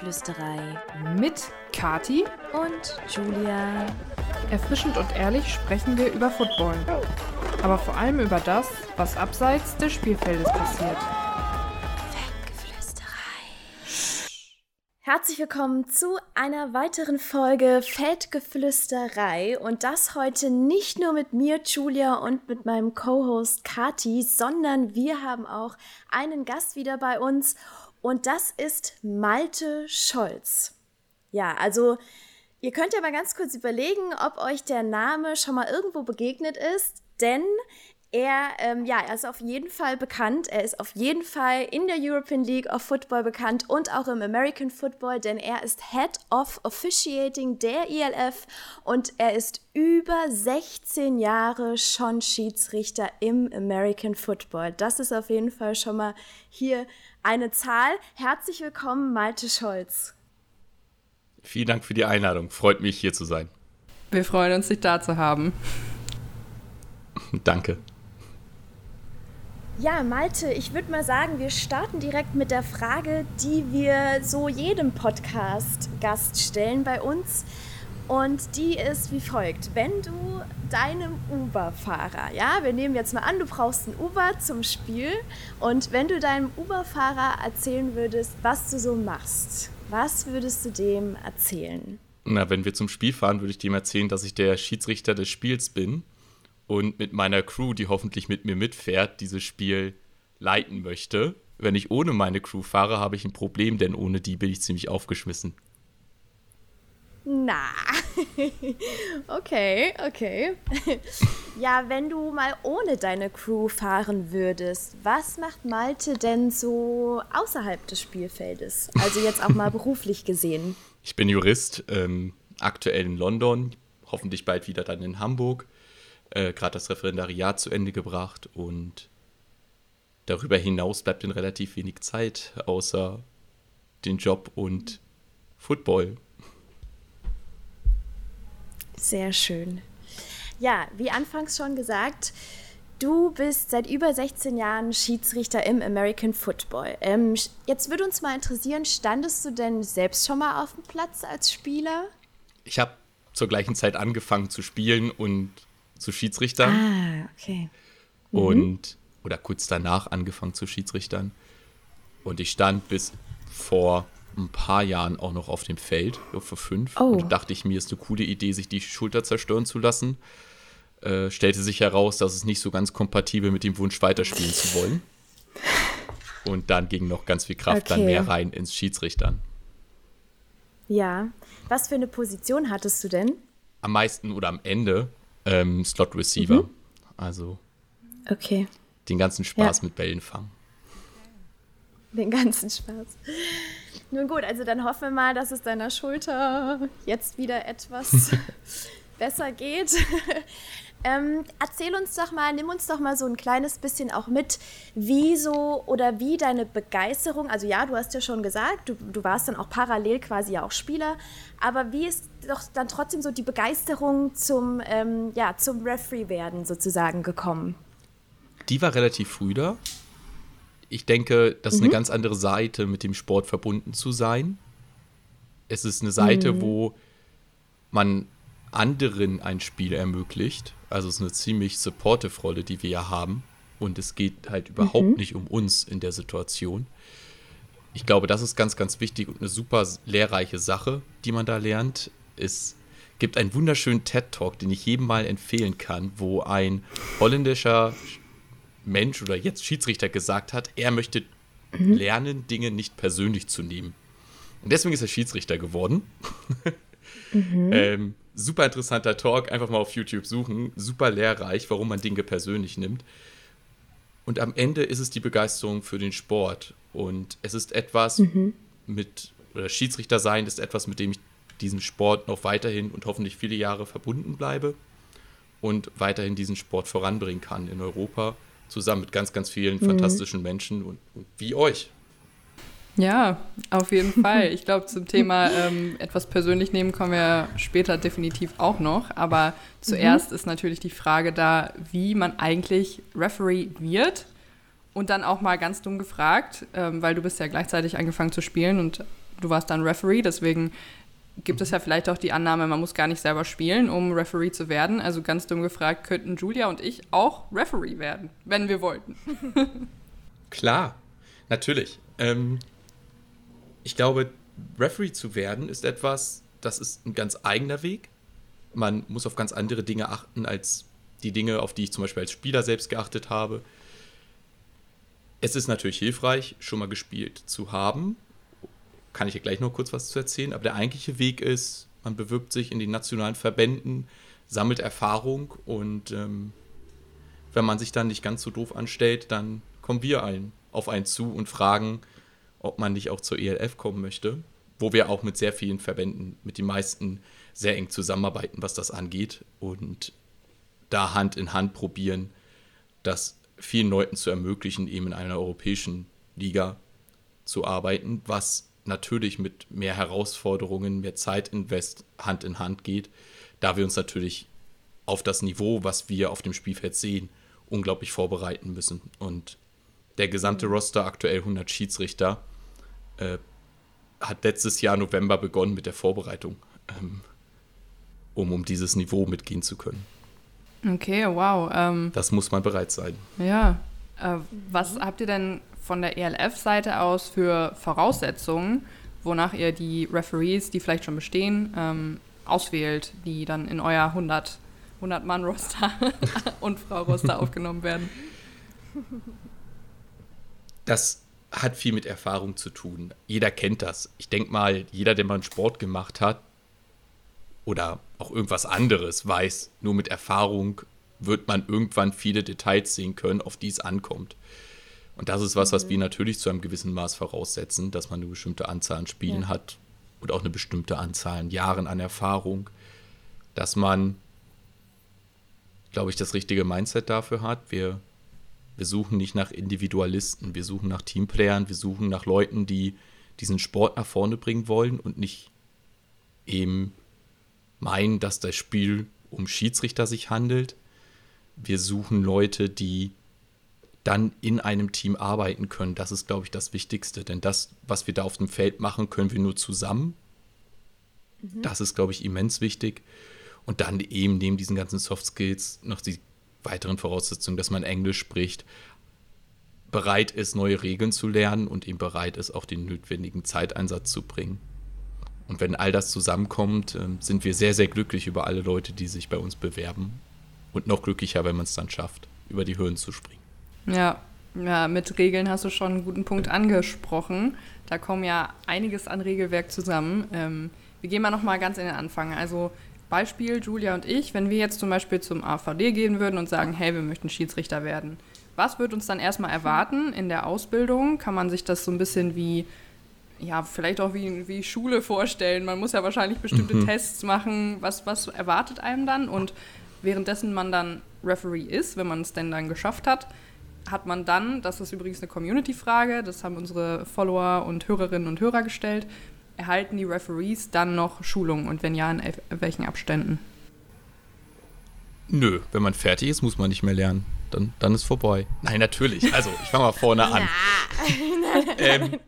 Feldgeflüsterei mit Kati und Julia. Erfrischend und ehrlich sprechen wir über Football. Aber vor allem über das, was abseits des Spielfeldes passiert. Herzlich willkommen zu einer weiteren Folge Feldgeflüsterei und das heute nicht nur mit mir, Julia, und mit meinem Co-Host Kati, sondern wir haben auch einen Gast wieder bei uns und das ist Malte Scholz. Ja, also ihr könnt ja mal ganz kurz überlegen, ob euch der Name schon mal irgendwo begegnet ist, denn er, ähm, ja, er ist auf jeden Fall bekannt. Er ist auf jeden Fall in der European League of Football bekannt und auch im American Football, denn er ist Head of Officiating der ELF und er ist über 16 Jahre schon Schiedsrichter im American Football. Das ist auf jeden Fall schon mal hier eine Zahl. Herzlich willkommen, Malte Scholz. Vielen Dank für die Einladung. Freut mich, hier zu sein. Wir freuen uns, dich da zu haben. Danke. Ja, Malte, ich würde mal sagen, wir starten direkt mit der Frage, die wir so jedem Podcast-Gast stellen bei uns. Und die ist wie folgt. Wenn du deinem Uber-Fahrer, ja, wir nehmen jetzt mal an, du brauchst einen Uber zum Spiel. Und wenn du deinem Uber-Fahrer erzählen würdest, was du so machst, was würdest du dem erzählen? Na, wenn wir zum Spiel fahren, würde ich dem erzählen, dass ich der Schiedsrichter des Spiels bin und mit meiner Crew, die hoffentlich mit mir mitfährt, dieses Spiel leiten möchte. Wenn ich ohne meine Crew fahre, habe ich ein Problem, denn ohne die bin ich ziemlich aufgeschmissen. Na, okay, okay. ja, wenn du mal ohne deine Crew fahren würdest, was macht Malte denn so außerhalb des Spielfeldes? Also jetzt auch mal beruflich gesehen. Ich bin Jurist, ähm, aktuell in London, hoffentlich bald wieder dann in Hamburg äh, gerade das Referendariat zu Ende gebracht und darüber hinaus bleibt dann relativ wenig Zeit, außer den Job und Football. Sehr schön. Ja, wie anfangs schon gesagt, du bist seit über 16 Jahren Schiedsrichter im American Football. Ähm, jetzt würde uns mal interessieren, standest du denn selbst schon mal auf dem Platz als Spieler? Ich habe zur gleichen Zeit angefangen zu spielen und zu Schiedsrichtern. Ah, okay. Mhm. Und, oder kurz danach angefangen zu Schiedsrichtern. Und ich stand bis vor ein paar Jahren auch noch auf dem Feld, vor fünf. Oh. Und dachte ich mir, ist eine coole Idee, sich die Schulter zerstören zu lassen. Äh, stellte sich heraus, dass es nicht so ganz kompatibel mit dem Wunsch weiterspielen zu wollen. Und dann ging noch ganz viel Kraft okay. dann mehr rein ins Schiedsrichtern. Ja. Was für eine Position hattest du denn? Am meisten oder am Ende ähm, Slot Receiver. Mhm. Also okay. den ganzen Spaß ja. mit Bällen fangen. Den ganzen Spaß. Nun gut, also dann hoffen wir mal, dass es deiner Schulter jetzt wieder etwas besser geht. Ähm, erzähl uns doch mal, nimm uns doch mal so ein kleines bisschen auch mit, wie so oder wie deine Begeisterung, also ja, du hast ja schon gesagt, du, du warst dann auch parallel quasi ja auch Spieler, aber wie ist doch dann trotzdem so die Begeisterung zum, ähm, ja, zum Referee werden sozusagen gekommen? Die war relativ früh da. Ich denke, das ist mhm. eine ganz andere Seite, mit dem Sport verbunden zu sein. Es ist eine Seite, mhm. wo man anderen ein Spiel ermöglicht. Also es ist eine ziemlich supportive Rolle, die wir ja haben. Und es geht halt überhaupt mhm. nicht um uns in der Situation. Ich glaube, das ist ganz, ganz wichtig und eine super lehrreiche Sache, die man da lernt. Es gibt einen wunderschönen TED-Talk, den ich jedem mal empfehlen kann, wo ein holländischer Mensch oder jetzt Schiedsrichter gesagt hat, er möchte mhm. lernen, Dinge nicht persönlich zu nehmen. Und deswegen ist er Schiedsrichter geworden. mhm. ähm, super interessanter Talk, einfach mal auf YouTube suchen. Super lehrreich, warum man Dinge persönlich nimmt. Und am Ende ist es die Begeisterung für den Sport. Und es ist etwas mhm. mit, oder Schiedsrichter sein ist etwas, mit dem ich diesen Sport noch weiterhin und hoffentlich viele Jahre verbunden bleibe und weiterhin diesen Sport voranbringen kann in Europa, zusammen mit ganz, ganz vielen mhm. fantastischen Menschen und, und wie euch. Ja, auf jeden Fall. Ich glaube, zum Thema ähm, etwas persönlich nehmen kommen wir später definitiv auch noch. Aber zuerst mhm. ist natürlich die Frage da, wie man eigentlich Referee wird. Und dann auch mal ganz dumm gefragt, ähm, weil du bist ja gleichzeitig angefangen zu spielen und du warst dann Referee, deswegen gibt es ja vielleicht auch die Annahme, man muss gar nicht selber spielen, um Referee zu werden. Also ganz dumm gefragt, könnten Julia und ich auch Referee werden, wenn wir wollten. Klar, natürlich. Ähm, ich glaube, Referee zu werden ist etwas, das ist ein ganz eigener Weg. Man muss auf ganz andere Dinge achten als die Dinge, auf die ich zum Beispiel als Spieler selbst geachtet habe. Es ist natürlich hilfreich, schon mal gespielt zu haben. Kann ich ja gleich noch kurz was zu erzählen. Aber der eigentliche Weg ist, man bewirbt sich in den nationalen Verbänden, sammelt Erfahrung und ähm, wenn man sich dann nicht ganz so doof anstellt, dann kommen wir ein, auf einen zu und fragen, ob man nicht auch zur ELF kommen möchte, wo wir auch mit sehr vielen Verbänden, mit den meisten sehr eng zusammenarbeiten, was das angeht und da Hand in Hand probieren, das vielen Leuten zu ermöglichen, eben in einer europäischen Liga zu arbeiten, was natürlich mit mehr Herausforderungen, mehr Zeitinvest Hand in Hand geht, da wir uns natürlich auf das Niveau, was wir auf dem Spielfeld sehen, unglaublich vorbereiten müssen. Und der gesamte Roster, aktuell 100 Schiedsrichter, äh, hat letztes Jahr November begonnen mit der Vorbereitung, ähm, um um dieses Niveau mitgehen zu können. Okay, wow. Ähm, das muss man bereit sein. Ja. Äh, was habt ihr denn von der ELF-Seite aus für Voraussetzungen, wonach ihr die Referees, die vielleicht schon bestehen, ähm, auswählt, die dann in euer 100, 100 Mann-Roster und Frau-Roster aufgenommen werden? Das hat viel mit Erfahrung zu tun. Jeder kennt das. Ich denke mal, jeder, der mal einen Sport gemacht hat oder auch irgendwas anderes weiß, nur mit Erfahrung wird man irgendwann viele Details sehen können, auf die es ankommt. Und das ist was, was wir mhm. natürlich zu einem gewissen Maß voraussetzen, dass man eine bestimmte Anzahl an Spielen ja. hat und auch eine bestimmte Anzahl an Jahren an Erfahrung, dass man, glaube ich, das richtige Mindset dafür hat. Wir wir suchen nicht nach Individualisten, wir suchen nach Teamplayern, wir suchen nach Leuten, die diesen Sport nach vorne bringen wollen und nicht eben meinen, dass das Spiel um Schiedsrichter sich handelt. Wir suchen Leute, die dann in einem Team arbeiten können. Das ist, glaube ich, das Wichtigste. Denn das, was wir da auf dem Feld machen, können wir nur zusammen. Mhm. Das ist, glaube ich, immens wichtig. Und dann eben neben diesen ganzen Soft Skills noch die weiteren Voraussetzungen, dass man Englisch spricht, bereit ist, neue Regeln zu lernen und eben bereit ist, auch den notwendigen Zeiteinsatz zu bringen. Und wenn all das zusammenkommt, ähm, sind wir sehr, sehr glücklich über alle Leute, die sich bei uns bewerben. Und noch glücklicher, wenn man es dann schafft, über die Hürden zu springen. Ja, ja, mit Regeln hast du schon einen guten Punkt angesprochen. Da kommen ja einiges an Regelwerk zusammen. Ähm, wir gehen mal noch mal ganz in den Anfang. Also Beispiel, Julia und ich, wenn wir jetzt zum Beispiel zum AVD gehen würden und sagen, hey, wir möchten Schiedsrichter werden, was wird uns dann erstmal erwarten in der Ausbildung? Kann man sich das so ein bisschen wie, ja, vielleicht auch wie, wie Schule vorstellen? Man muss ja wahrscheinlich bestimmte mhm. Tests machen. Was, was erwartet einem dann? Und währenddessen man dann Referee ist, wenn man es denn dann geschafft hat, hat man dann, das ist übrigens eine Community-Frage, das haben unsere Follower und Hörerinnen und Hörer gestellt, erhalten die Referees dann noch Schulungen und wenn ja, in welchen Abständen? Nö, wenn man fertig ist, muss man nicht mehr lernen. Dann, dann ist vorbei. Nein, natürlich. Also, ich fange mal vorne an. ähm,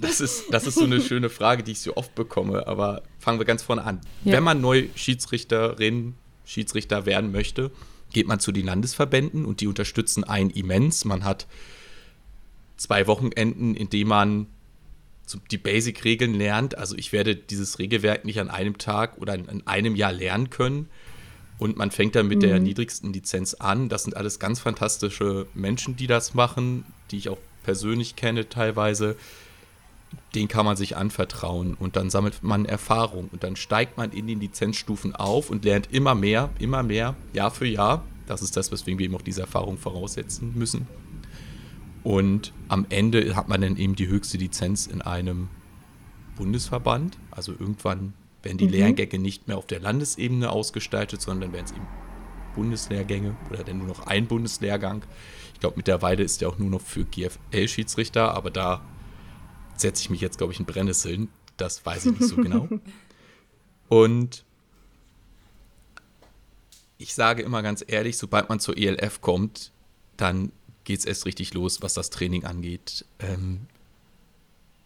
das, ist, das ist so eine schöne Frage, die ich so oft bekomme, aber fangen wir ganz vorne an. Ja. Wenn man neu Schiedsrichterin, Schiedsrichter werden möchte, geht man zu den Landesverbänden und die unterstützen einen immens. Man hat zwei Wochenenden, in denen man die Basic-Regeln lernt. Also ich werde dieses Regelwerk nicht an einem Tag oder in einem Jahr lernen können. Und man fängt dann mit mhm. der niedrigsten Lizenz an. Das sind alles ganz fantastische Menschen, die das machen, die ich auch persönlich kenne teilweise. Den kann man sich anvertrauen und dann sammelt man Erfahrung und dann steigt man in den Lizenzstufen auf und lernt immer mehr, immer mehr, Jahr für Jahr. Das ist das, weswegen wir eben auch diese Erfahrung voraussetzen müssen. Und am Ende hat man dann eben die höchste Lizenz in einem Bundesverband. Also irgendwann werden die mhm. Lehrgänge nicht mehr auf der Landesebene ausgestaltet, sondern werden es eben Bundeslehrgänge oder dann nur noch ein Bundeslehrgang. Ich glaube, mittlerweile ist der auch nur noch für GFL-Schiedsrichter, aber da setze ich mich jetzt, glaube ich, in Brennnesseln. Das weiß ich nicht so genau. Und ich sage immer ganz ehrlich, sobald man zur ELF kommt, dann geht es erst richtig los, was das Training angeht. Ähm,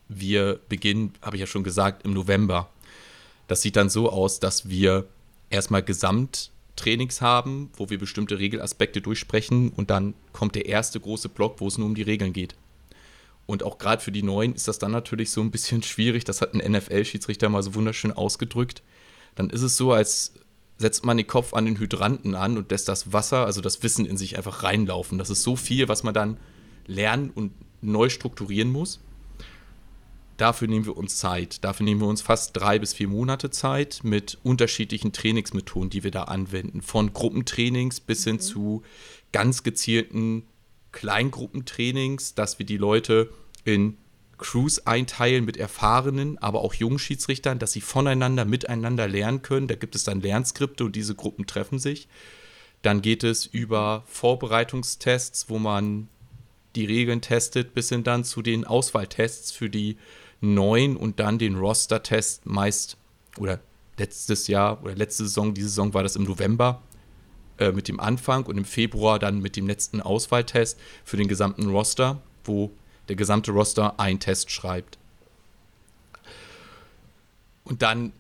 wir beginnen, habe ich ja schon gesagt, im November. Das sieht dann so aus, dass wir erstmal Gesamttrainings haben, wo wir bestimmte Regelaspekte durchsprechen und dann kommt der erste große Block, wo es nur um die Regeln geht. Und auch gerade für die Neuen ist das dann natürlich so ein bisschen schwierig. Das hat ein NFL-Schiedsrichter mal so wunderschön ausgedrückt. Dann ist es so, als setzt man den Kopf an den Hydranten an und lässt das Wasser, also das Wissen in sich einfach reinlaufen. Das ist so viel, was man dann lernen und neu strukturieren muss. Dafür nehmen wir uns Zeit. Dafür nehmen wir uns fast drei bis vier Monate Zeit mit unterschiedlichen Trainingsmethoden, die wir da anwenden. Von Gruppentrainings bis hin mhm. zu ganz gezielten Kleingruppentrainings, dass wir die Leute in Crews einteilen mit erfahrenen, aber auch jungen Schiedsrichtern, dass sie voneinander, miteinander lernen können. Da gibt es dann Lernskripte und diese Gruppen treffen sich. Dann geht es über Vorbereitungstests, wo man die Regeln testet, bis hin dann zu den Auswahltests für die neun und dann den Roster-Test meist oder letztes Jahr oder letzte Saison, diese Saison war das im November äh, mit dem Anfang und im Februar dann mit dem letzten Auswahltest für den gesamten Roster, wo der gesamte Roster einen Test schreibt. Und dann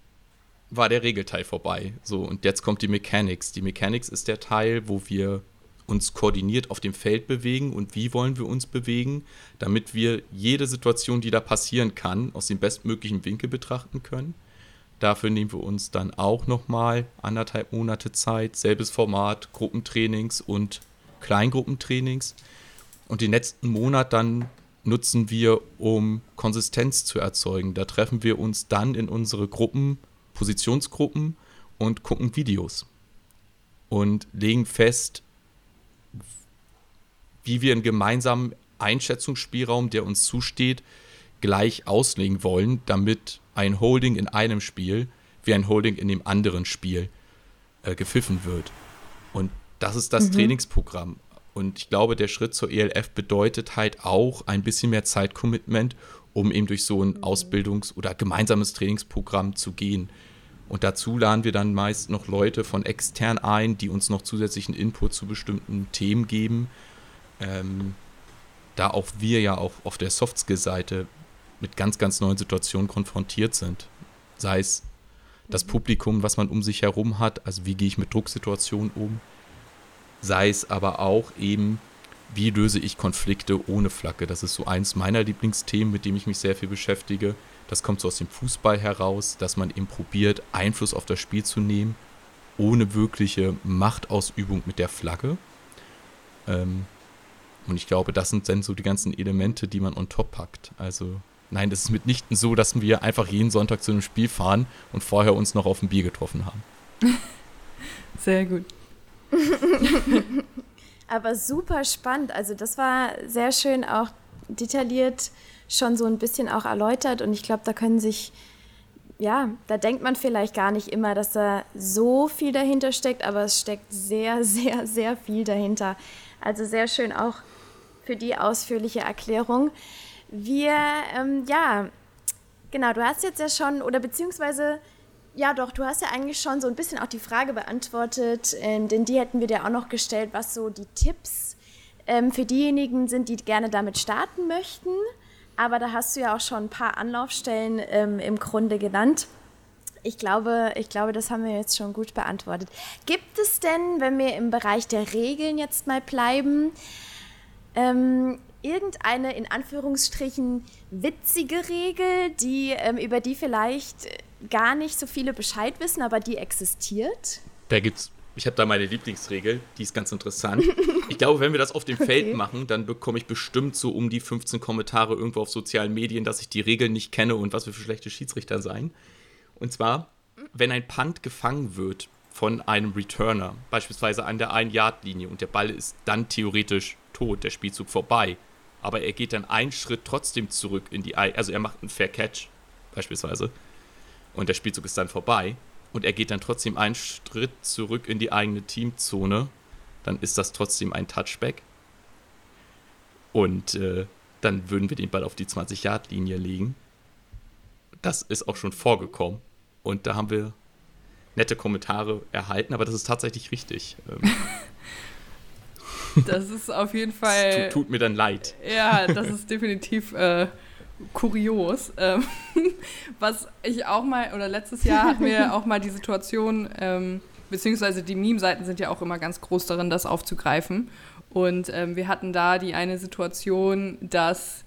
war der Regelteil vorbei. So, und jetzt kommt die Mechanics. Die Mechanics ist der Teil, wo wir uns koordiniert auf dem Feld bewegen und wie wollen wir uns bewegen, damit wir jede Situation, die da passieren kann, aus dem bestmöglichen Winkel betrachten können. Dafür nehmen wir uns dann auch nochmal anderthalb Monate Zeit, selbes Format, Gruppentrainings und Kleingruppentrainings. Und den letzten Monat dann nutzen wir, um Konsistenz zu erzeugen. Da treffen wir uns dann in unsere Gruppen, Positionsgruppen und gucken Videos und legen fest, wie wir einen gemeinsamen Einschätzungsspielraum, der uns zusteht, gleich auslegen wollen, damit ein Holding in einem Spiel wie ein Holding in dem anderen Spiel äh, gepfiffen wird. Und das ist das mhm. Trainingsprogramm. Und ich glaube, der Schritt zur ELF bedeutet halt auch ein bisschen mehr Zeitcommitment, um eben durch so ein mhm. Ausbildungs- oder gemeinsames Trainingsprogramm zu gehen. Und dazu laden wir dann meist noch Leute von extern ein, die uns noch zusätzlichen Input zu bestimmten Themen geben ähm, da auch wir ja auch auf der Softskill-Seite mit ganz, ganz neuen Situationen konfrontiert sind. Sei es das mhm. Publikum, was man um sich herum hat, also wie gehe ich mit Drucksituationen um, sei es aber auch eben, wie löse ich Konflikte ohne Flagge. Das ist so eins meiner Lieblingsthemen, mit dem ich mich sehr viel beschäftige. Das kommt so aus dem Fußball heraus, dass man eben probiert, Einfluss auf das Spiel zu nehmen, ohne wirkliche Machtausübung mit der Flagge. Ähm, und ich glaube, das sind dann so die ganzen Elemente, die man on top packt. Also, nein, das ist mitnichten so, dass wir einfach jeden Sonntag zu einem Spiel fahren und vorher uns noch auf ein Bier getroffen haben. Sehr gut. Aber super spannend. Also, das war sehr schön auch detailliert schon so ein bisschen auch erläutert. Und ich glaube, da können sich ja, da denkt man vielleicht gar nicht immer, dass da so viel dahinter steckt, aber es steckt sehr, sehr, sehr viel dahinter. Also sehr schön auch für die ausführliche Erklärung. Wir, ähm, ja, genau, du hast jetzt ja schon, oder beziehungsweise, ja doch, du hast ja eigentlich schon so ein bisschen auch die Frage beantwortet, ähm, denn die hätten wir dir auch noch gestellt, was so die Tipps ähm, für diejenigen sind, die gerne damit starten möchten. Aber da hast du ja auch schon ein paar Anlaufstellen ähm, im Grunde genannt. Ich glaube, ich glaube, das haben wir jetzt schon gut beantwortet. Gibt es denn, wenn wir im Bereich der Regeln jetzt mal bleiben, ähm, irgendeine in Anführungsstrichen witzige Regel, die, ähm, über die vielleicht gar nicht so viele Bescheid wissen, aber die existiert? Da gibt's. Ich habe da meine Lieblingsregel, die ist ganz interessant. Ich glaube, wenn wir das auf dem okay. Feld machen, dann bekomme ich bestimmt so um die 15 Kommentare irgendwo auf sozialen Medien, dass ich die Regeln nicht kenne und was wir für schlechte Schiedsrichter seien. Und zwar, wenn ein Punt gefangen wird von einem Returner, beispielsweise an der 1-Yard-Linie und der Ball ist dann theoretisch tot, der Spielzug vorbei. Aber er geht dann einen Schritt trotzdem zurück in die, also er macht einen Fair Catch beispielsweise und der Spielzug ist dann vorbei und er geht dann trotzdem einen Schritt zurück in die eigene Teamzone, dann ist das trotzdem ein Touchback. Und äh, dann würden wir den Ball auf die 20-Yard-Linie legen. Das ist auch schon vorgekommen. Und da haben wir nette Kommentare erhalten, aber das ist tatsächlich richtig. Das ist auf jeden Fall. Tut, tut, mir dann leid. Ja, das ist definitiv äh, kurios. Ähm, was ich auch mal, oder letztes Jahr hatten wir auch mal die Situation, ähm, beziehungsweise die Meme-Seiten sind ja auch immer ganz groß darin, das aufzugreifen. Und ähm, wir hatten da die eine Situation, dass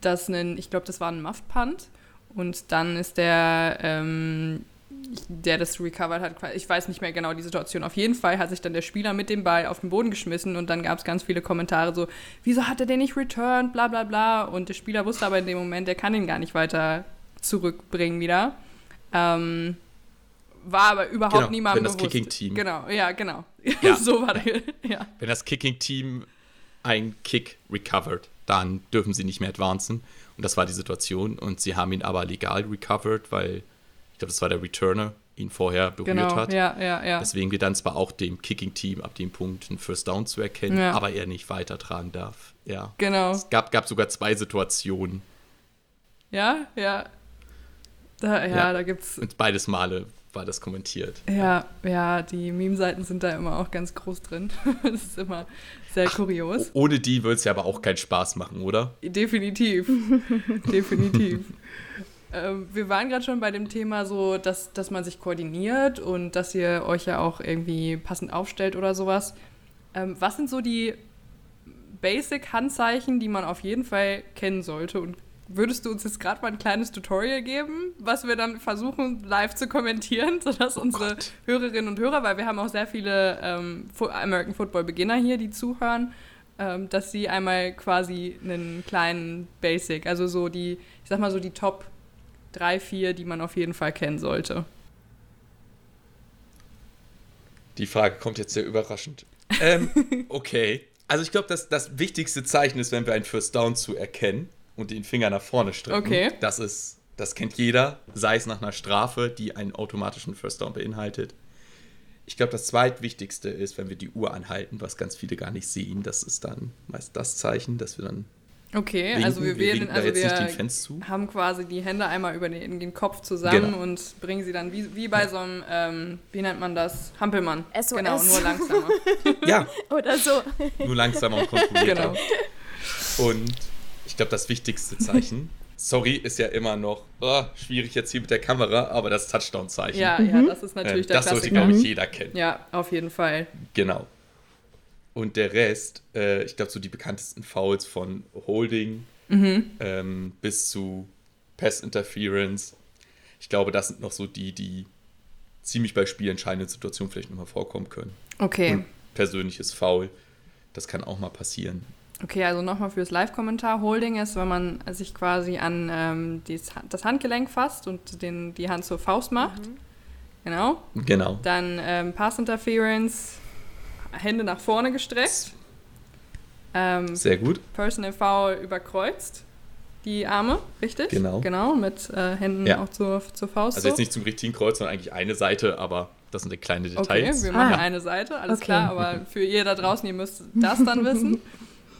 das ein, ich glaube, das war ein Muff-Punt. Und dann ist der, ähm, der das recovered hat, ich weiß nicht mehr genau die Situation. Auf jeden Fall hat sich dann der Spieler mit dem Ball auf den Boden geschmissen und dann gab es ganz viele Kommentare so, wieso hat er den nicht returned, bla bla bla. Und der Spieler wusste aber in dem Moment, der kann ihn gar nicht weiter zurückbringen wieder. Ähm, war aber überhaupt genau, niemandem wenn das. Kicking-Team. Genau, ja, genau. Ja. so war der, ja. Wenn das Kicking-Team ein Kick recovered, dann dürfen sie nicht mehr advancen. Und das war die Situation. Und sie haben ihn aber legal recovered, weil glaube, das war der Returner, ihn vorher berührt Genau, hat. ja, ja, ja. Deswegen wir dann zwar auch dem Kicking-Team ab dem Punkt einen First Down zu erkennen, Ja. aber er nicht weitertragen darf. Ja. Genau. Es gab, gab sogar zwei Situationen. Ja, ja. Da, ja, Ja. da gibt's. Und beides Male war das kommentiert. Ja, ja, die Meme-Seiten sind da immer auch ganz groß drin. das ist immer sehr kurios. Ohne die würde es ja aber auch keinen Spaß machen, oder? Definitiv. Definitiv. ähm, wir waren gerade schon bei dem Thema so, dass, dass man sich koordiniert und dass ihr euch ja auch irgendwie passend aufstellt oder sowas. Ähm, was sind so die Basic-Handzeichen, die man auf jeden Fall kennen sollte? Und würdest du uns jetzt gerade mal ein kleines Tutorial geben, was wir dann versuchen live zu kommentieren, sodass unsere Gott. Hörerinnen und Hörer, weil wir haben auch sehr viele ähm, American Football Beginner hier, die zuhören, ähm, dass sie einmal quasi einen kleinen Basic, also so die, ich sag mal so die Top 3, 4, die man auf jeden Fall kennen sollte. Die Frage kommt jetzt sehr überraschend. Ähm, okay. Also ich glaube, dass das wichtigste Zeichen ist, wenn wir einen First Down zu erkennen und den Finger nach vorne strecken. Okay. Das ist, das kennt jeder, sei es nach einer Strafe, die einen automatischen First Down beinhaltet. Ich glaube, das zweitwichtigste ist, wenn wir die Uhr anhalten, was ganz viele gar nicht sehen. Das ist dann meist das Zeichen, dass wir dann Okay, winken. also wir, wir wählen, also wir den Fans zu. haben quasi die Hände einmal über den, in den Kopf zusammen Genau. und bringen sie dann wie, wie bei so einem, ähm, wie nennt man das? Hampelmann. SOS. Genau, nur langsamer. Ja, Oder so. nur langsamer und kontrollierter. genau. Und ich glaube, das wichtigste Zeichen, sorry, ist ja immer noch oh, schwierig jetzt hier mit der Kamera, aber das Touchdown-Zeichen. Ja, ja, das ist natürlich Ähm, der das sollte, Klassiker. glaube ich, jeder kennen. Ja, auf jeden Fall. Genau. Und der Rest, äh, ich glaube, so die bekanntesten Fouls von Holding Mhm. ähm, bis zu Pass Interference. Ich glaube, das sind noch so die, die ziemlich bei spielentscheidenden Situationen vielleicht nochmal vorkommen können. Okay. Und persönliches Foul, das kann auch mal passieren. Okay, also nochmal fürs Live-Kommentar. Holding ist, wenn man sich quasi an ähm, dies, das Handgelenk fasst und den, die Hand zur Faust macht. Genau. Genau. Dann ähm, Pass Interference, Hände nach vorne gestreckt. Ähm, Sehr gut. Personal Foul überkreuzt. Die Arme, richtig? Genau. Genau, mit äh, Händen Ja. auch zur, zur Faust. Also jetzt so. nicht zum richtigen Kreuz, sondern eigentlich eine Seite, aber das sind kleine Okay, Details. wir machen Ah. eine Seite, alles Okay. klar, aber für ihr da draußen, ihr müsst das dann wissen.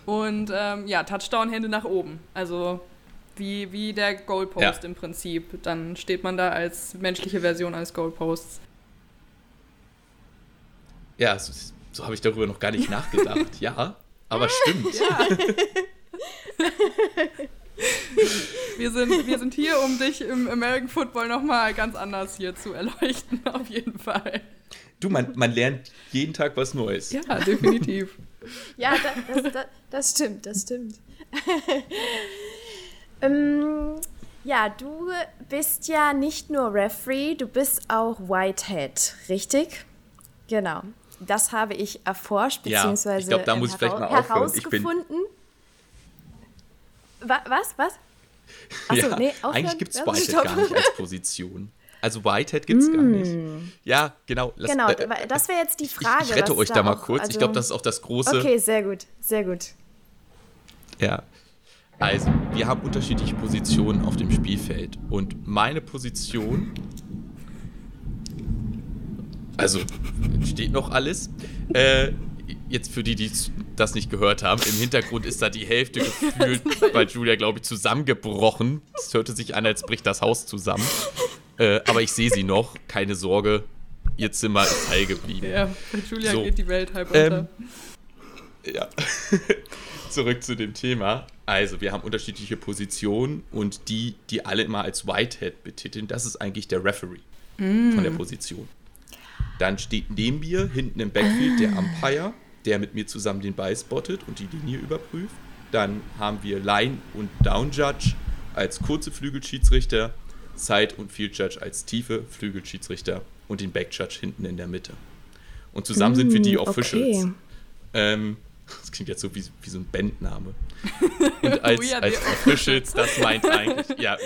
Und ähm, ja, Touchdown, Hände nach oben. Also wie, wie der Goalpost Ja. im Prinzip. Dann steht man da als menschliche Version eines Goalposts. Ja, so, so habe ich darüber noch gar nicht nachgedacht. Ja, aber stimmt. Ja. wir, sind, wir sind hier, um dich im American Football nochmal ganz anders hier zu erleuchten, auf jeden Fall. Du, man, man lernt jeden Tag was Neues. Ja, definitiv. Ja, da, das, das, das stimmt, das stimmt. ähm, ja, du bist ja nicht nur Referee, du bist auch Whitehead, richtig? Genau. Das habe ich erforscht, Ja, ich beziehungsweise glaub, da ähm, muss ich vielleicht herau- mal. Ich herausgefunden. Wa was? Was? Achso, ja, nee, aufhören? eigentlich gibt es Whitehead gar nicht als Position. Also Whitehead gibt es gar nicht. Ja, genau. lass- Genau, äh, das wäre jetzt die ich, Frage. ich rette was euch da mal kurz. ich also- glaube, das ist auch das große. Okay, sehr gut, sehr gut. Ja. Also, wir haben unterschiedliche Positionen auf dem Spielfeld. Und meine Position. Also, steht noch alles. Äh, jetzt für die, die das nicht gehört haben, im Hintergrund ist da die Hälfte gefühlt bei Julia, glaube ich, zusammengebrochen. Es hörte sich an, als bricht das Haus zusammen. Äh, aber ich sehe sie noch, keine Sorge. Ihr Zimmer ist heil geblieben. Ja, bei Julia So. geht die Welt halb Ähm, unter. Ja. zurück zu dem Thema. Also, wir haben unterschiedliche Positionen und die, die alle immer als Whitehead betiteln, das ist eigentlich der Referee mm. von der Position. Dann steht neben mir hinten im Backfield der Umpire, der mit mir zusammen den Ball spottet und die Linie überprüft. Dann haben wir Line und Down Judge als kurze Flügelschiedsrichter, Side und Field Judge als tiefe Flügelschiedsrichter und den Back Judge hinten in der Mitte. Und zusammen mm, sind wir die mm, Officials. Okay. Ähm, das klingt jetzt so wie, wie so ein Bandname. Und als, als Officials, das meint eigentlich, ja,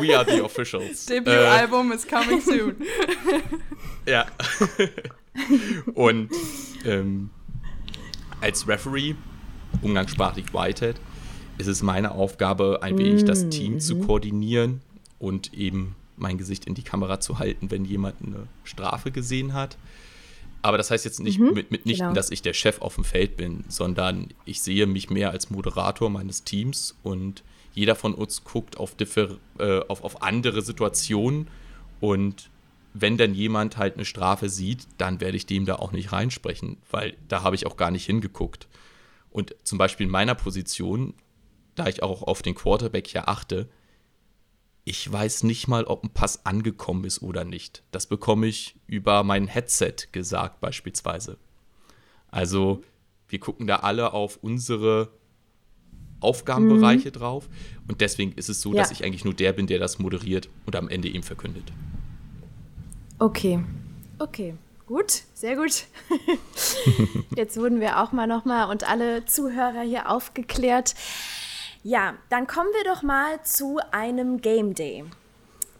we are the Officials. Debütalbum äh, is coming soon. ja. Und ähm, als Referee, umgangssprachlich Whitehead, ist es meine Aufgabe, ein wenig das mm, Team zu mhm. koordinieren und eben mein Gesicht in die Kamera zu halten, wenn jemand eine Strafe gesehen hat. Aber das heißt jetzt nicht mhm, mit, mitnichten, genau. dass ich der Chef auf dem Feld bin, sondern ich sehe mich mehr als Moderator meines Teams und jeder von uns guckt auf, differ, äh, auf, auf andere Situationen und wenn dann jemand halt eine Strafe sieht, dann werde ich dem da auch nicht reinsprechen, weil da habe ich auch gar nicht hingeguckt. Und zum Beispiel in meiner Position, da ich auch auf den Quarterback ja achte, ich weiß nicht mal, ob ein Pass angekommen ist oder nicht. Das bekomme ich über mein Headset gesagt beispielsweise. Also wir gucken da alle auf unsere Aufgabenbereiche mhm. drauf und deswegen ist es so, ja. dass ich eigentlich nur der bin, der das moderiert und am Ende ihm verkündet. Okay, okay, gut, sehr gut. Jetzt wurden wir auch mal nochmal und alle Zuhörer hier aufgeklärt. Ja, dann kommen wir doch mal zu einem Game Day.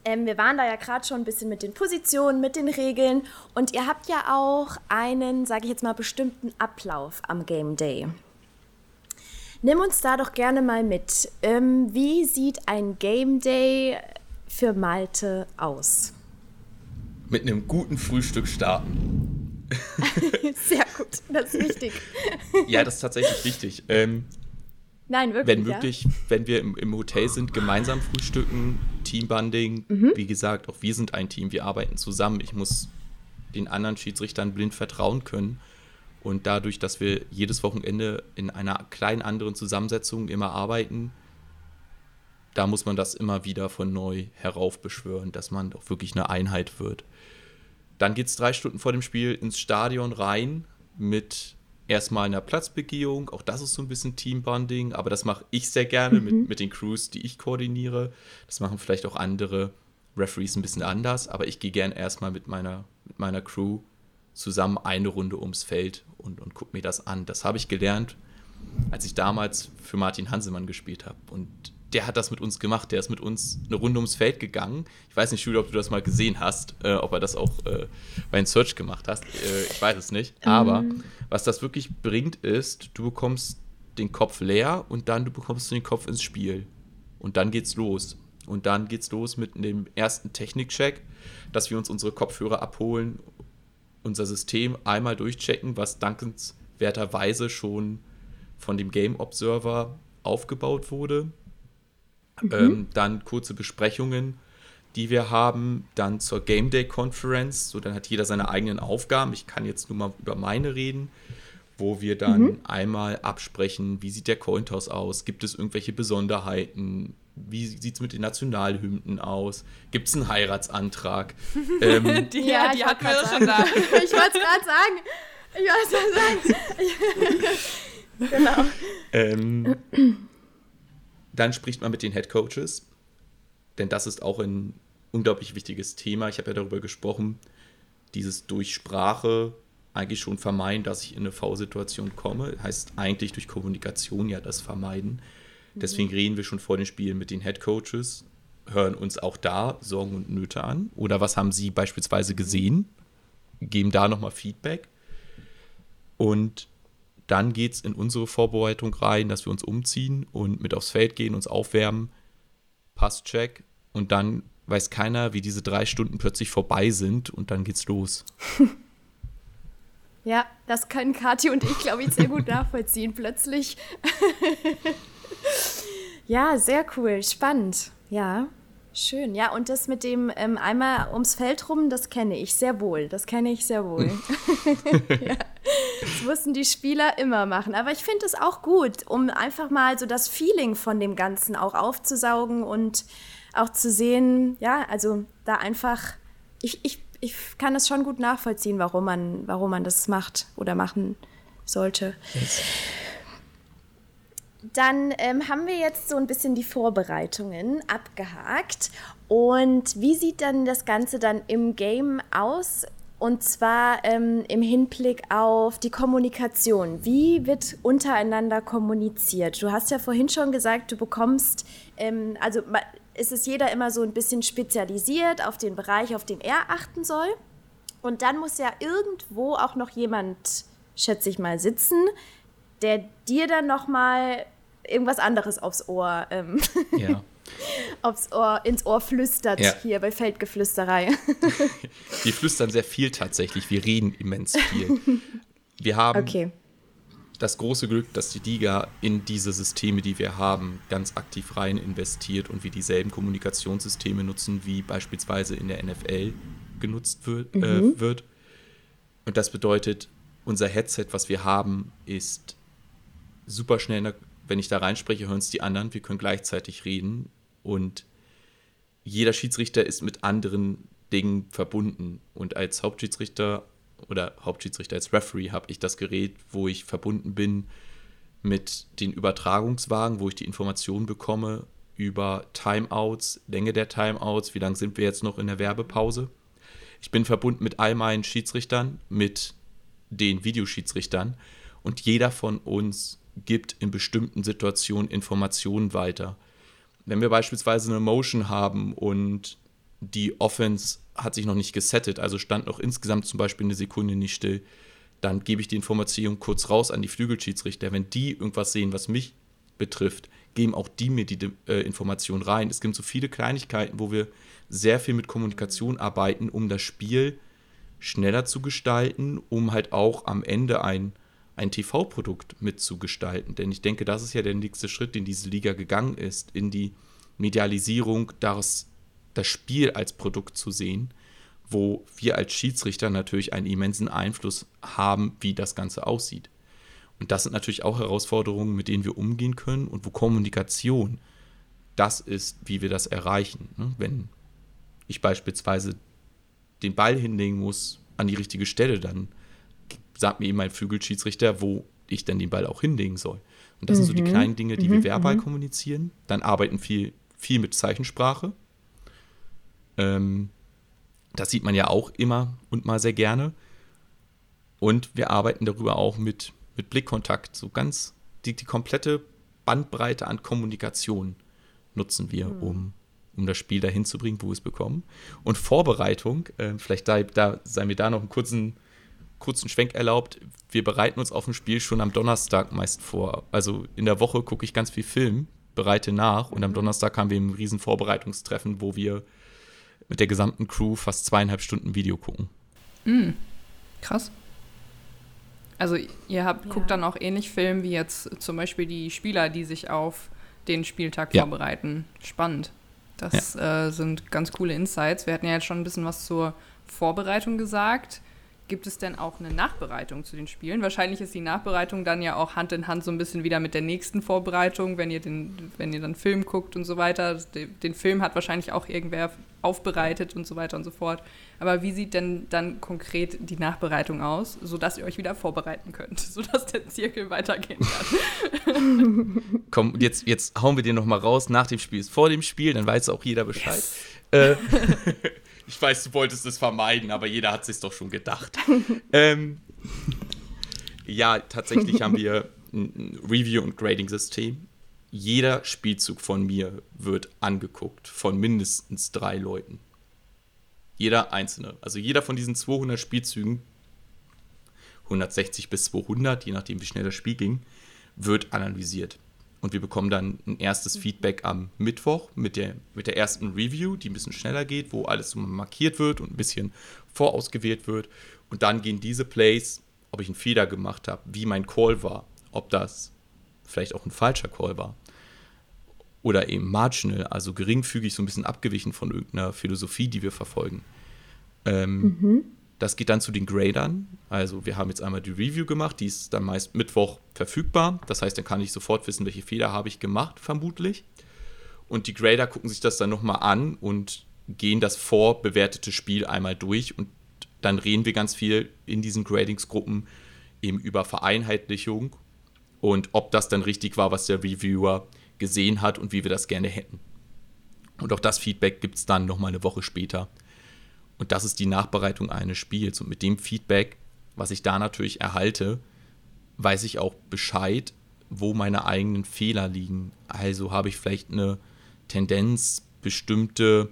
Ähm, wir waren da ja gerade schon ein bisschen mit den Positionen, mit den Regeln und ihr habt ja auch einen, sage ich jetzt mal, bestimmten Ablauf am Game Day. Nimm uns da doch gerne mal mit. Ähm, wie sieht ein Game Day für Malte aus? Mit einem guten Frühstück starten. Sehr gut, das ist wichtig. ja, das ist tatsächlich wichtig. Ähm, Nein, wirklich. Wenn wirklich, ja? wenn wir im, im, Hotel sind, gemeinsam frühstücken, Teambanding. Mhm. Wie gesagt, auch wir sind ein Team, wir arbeiten zusammen. Ich muss den anderen Schiedsrichtern blind vertrauen können. Und dadurch, dass wir jedes Wochenende in einer kleinen anderen Zusammensetzung immer arbeiten, da muss man das immer wieder von neu heraufbeschwören, dass man doch wirklich eine Einheit wird. Dann geht es drei Stunden vor dem Spiel ins Stadion rein mit erstmal in der Platzbegehung. Auch das ist so ein bisschen Teambonding, aber das mache ich sehr gerne mhm. mit, mit den Crews, die ich koordiniere. Das machen vielleicht auch andere Referees ein bisschen anders, aber ich gehe gern erstmal mit meiner, mit meiner Crew zusammen eine Runde ums Feld und, und gucke mir das an. Das habe ich gelernt, als ich damals für Martin Hansemann gespielt habe. Und der hat das mit uns gemacht. Der ist mit uns eine Runde ums Feld gegangen. Ich weiß nicht, Julia, ob du das mal gesehen hast, äh, ob er das auch äh, bei den Search gemacht hast. Äh, ich weiß es nicht. Aber um. Ähm. was das wirklich bringt, ist, du bekommst den Kopf leer und dann du bekommst den Kopf ins Spiel. Und dann geht's los. Und dann geht's los mit dem ersten Technikcheck, dass wir uns unsere Kopfhörer abholen, unser System einmal durchchecken, was dankenswerterweise schon von dem Game Observer aufgebaut wurde Mhm. Ähm, dann kurze Besprechungen, die wir haben. Dann zur Game Day Conference. So, dann hat jeder seine eigenen Aufgaben. Ich kann jetzt nur mal über meine reden, wo wir dann mhm. einmal absprechen, wie sieht der Cointoss aus? Gibt es irgendwelche Besonderheiten? Wie sieht es mit den Nationalhymnen aus? Gibt es einen Heiratsantrag? ähm, die, ja, die hatten wir schon da. ich wollte es gerade sagen. Ich wollte es sagen. genau. Ähm, dann spricht man mit den Head Coaches, denn das ist auch ein unglaublich wichtiges Thema. Ich habe ja darüber gesprochen, dieses durch Sprache eigentlich schon vermeiden, dass ich in eine V-Situation komme. Heißt eigentlich durch Kommunikation ja das vermeiden. Mhm. Deswegen reden wir schon vor den Spielen mit den Head Coaches, hören uns auch da Sorgen und Nöte an. Oder was haben sie beispielsweise gesehen? Geben da nochmal Feedback. Und dann geht es in unsere Vorbereitung rein, dass wir uns umziehen und mit aufs Feld gehen, uns aufwärmen, Passcheck und dann weiß keiner, wie diese drei Stunden plötzlich vorbei sind und dann geht's los. Ja, das können Kathi und ich, glaube ich, sehr gut nachvollziehen. Plötzlich. ja, sehr cool, spannend. Ja, schön. Ja, und das mit dem ähm, einmal ums Feld rum, das kenne ich sehr wohl. Das kenne ich sehr wohl. ja. Das mussten die Spieler immer machen. Aber ich finde es auch gut, um einfach mal so das Feeling von dem Ganzen auch aufzusaugen und auch zu sehen, ja, also da einfach, ich, ich, ich kann es schon gut nachvollziehen, warum man, warum man das macht oder machen sollte. Yes. Dann ähm, haben wir jetzt so ein bisschen die Vorbereitungen abgehakt. Und wie sieht dann das Ganze dann im Game aus? Und zwar ähm, im Hinblick auf die Kommunikation. Wie wird untereinander kommuniziert? Du hast ja vorhin schon gesagt, du bekommst, ähm, also ist es jeder immer so ein bisschen spezialisiert auf den Bereich, auf den er achten soll. Und dann muss ja irgendwo auch noch jemand, schätze ich mal, sitzen, der dir dann nochmal irgendwas anderes aufs Ohr, ähm, ja. aufs Ohr, ins Ohr flüstert ja. hier bei Feldgeflüsterei. Wir flüstern sehr viel tatsächlich. Wir reden immens viel. Wir haben okay. das große Glück, dass die Liga in diese Systeme, die wir haben, ganz aktiv rein investiert und wir dieselben Kommunikationssysteme nutzen, wie beispielsweise in der NFL genutzt wird. Äh, mhm. Äh, wird. Und das bedeutet, unser Headset, was wir haben, ist super schnell in der wenn ich da reinspreche, hören es die anderen, wir können gleichzeitig reden und jeder Schiedsrichter ist mit anderen Dingen verbunden. Und als Hauptschiedsrichter oder Hauptschiedsrichter als Referee habe ich das Gerät, wo ich verbunden bin mit den Übertragungswagen, wo ich die Informationen bekomme über Timeouts, Länge der Timeouts, wie lange sind wir jetzt noch in der Werbepause. Ich bin verbunden mit all meinen Schiedsrichtern, mit den Videoschiedsrichtern und jeder von uns gibt in bestimmten Situationen Informationen weiter. Wenn wir beispielsweise eine Motion haben und die Offense hat sich noch nicht gesettet, also stand noch insgesamt zum Beispiel eine Sekunde nicht still, dann gebe ich die Information kurz raus an die Flügelschiedsrichter. Wenn die irgendwas sehen, was mich betrifft, geben auch die mir die äh, Information rein. Es gibt so viele Kleinigkeiten, wo wir sehr viel mit Kommunikation arbeiten, um das Spiel schneller zu gestalten, um halt auch am Ende ein ein TV-Produkt mitzugestalten. Denn ich denke, das ist ja der nächste Schritt, den diese Liga gegangen ist, in die Medialisierung, daraus das Spiel als Produkt zu sehen, wo wir als Schiedsrichter natürlich einen immensen Einfluss haben, wie das Ganze aussieht. Und das sind natürlich auch Herausforderungen, mit denen wir umgehen können und wo Kommunikation das ist, wie wir das erreichen. Ne? Wenn ich beispielsweise den Ball hinlegen muss an die richtige Stelle, dann sagt mir eben mein Flügelschiedsrichter, wo ich dann den Ball auch hinlegen soll. Und das mhm. sind so die mhm. kleinen Dinge, die mhm. wir verbal mhm. kommunizieren. Dann arbeiten viel, viel mit Zeichensprache. Ähm, das sieht man ja auch immer und mal sehr gerne. Und wir arbeiten darüber auch mit, mit Blickkontakt. So ganz die, die komplette Bandbreite an Kommunikation nutzen wir, mhm. um, um das Spiel dahin zu bringen, wo wir es bekommen. Und Vorbereitung, äh, vielleicht da, da sei mir da noch einen kurzen kurzen Schwenk erlaubt, wir bereiten uns auf ein Spiel schon am Donnerstag meist vor. Also in der Woche gucke ich ganz viel Film, bereite nach und am Donnerstag haben wir ein riesen Vorbereitungstreffen, wo wir mit der gesamten Crew fast zweieinhalb Stunden Video gucken. Mm, krass. Also ihr habt, ja. guckt dann auch ähnlich Film wie jetzt zum Beispiel die Spieler, die sich auf den Spieltag ja. vorbereiten. Spannend. Das ja. äh, sind ganz coole Insights. Wir hatten ja jetzt schon ein bisschen was zur Vorbereitung gesagt. Gibt es denn auch eine Nachbereitung zu den Spielen? Wahrscheinlich ist die Nachbereitung dann ja auch Hand in Hand so ein bisschen wieder mit der nächsten Vorbereitung, wenn ihr den, wenn ihr dann Film guckt und so weiter. Den Film hat wahrscheinlich auch irgendwer aufbereitet und so weiter und so fort. Aber wie sieht denn dann konkret die Nachbereitung aus, sodass ihr euch wieder vorbereiten könnt, sodass der Zirkel weitergehen kann? Komm, jetzt, jetzt hauen wir den noch mal raus. Nach dem Spiel ist vor dem Spiel, dann weiß auch jeder Bescheid. Yes. Äh, ich weiß, du wolltest es vermeiden, aber jeder hat es doch schon gedacht. ähm, ja, tatsächlich haben wir ein Review- und Grading-System. Jeder Spielzug von mir wird angeguckt von mindestens drei Leuten. Jeder einzelne. Also jeder von diesen 200 Spielzügen, 160 bis 200, je nachdem wie schnell das Spiel ging, wird analysiert. Und wir bekommen dann ein erstes Feedback am Mittwoch mit der, mit der ersten Review, die ein bisschen schneller geht, wo alles so markiert wird und ein bisschen vorausgewählt wird. Und dann gehen diese Plays, ob ich einen Fehler gemacht habe, wie mein Call war, ob das vielleicht auch ein falscher Call war. Oder eben marginal, also geringfügig, so ein bisschen abgewichen von irgendeiner Philosophie, die wir verfolgen. Ähm, mhm. Das geht dann zu den Gradern. Also wir haben jetzt einmal die Review gemacht, die ist dann meist Mittwoch verfügbar. Das heißt, dann kann ich sofort wissen, welche Fehler habe ich gemacht, vermutlich. Und die Grader gucken sich das dann nochmal an und gehen das vorbewertete Spiel einmal durch. Und dann reden wir ganz viel in diesen Gradingsgruppen eben über Vereinheitlichung und ob das dann richtig war, was der Reviewer gesehen hat und wie wir das gerne hätten. Und auch das Feedback gibt es dann nochmal eine Woche später und das ist die Nachbereitung eines Spiels. Und mit dem Feedback, was ich da natürlich erhalte, weiß ich auch Bescheid, wo meine eigenen Fehler liegen. Also habe ich vielleicht eine Tendenz, bestimmte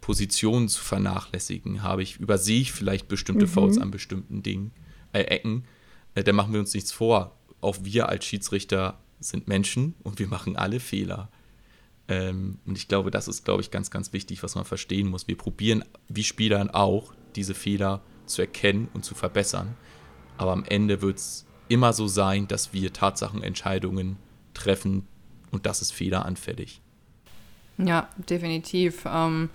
Positionen zu vernachlässigen. Habe ich, übersehe ich vielleicht bestimmte mhm. Fouls an bestimmten Dingen, äh, Ecken. Äh, da machen wir uns nichts vor. Auch wir als Schiedsrichter sind Menschen und wir machen alle Fehler. Ähm, und ich glaube, das ist, glaube ich, ganz, ganz wichtig, was man verstehen muss. Wir probieren, wie Spielern auch, diese Fehler zu erkennen und zu verbessern. Aber am Ende wird es immer so sein, dass wir Tatsachenentscheidungen treffen und das ist fehleranfällig. Ja, definitiv. Ähm,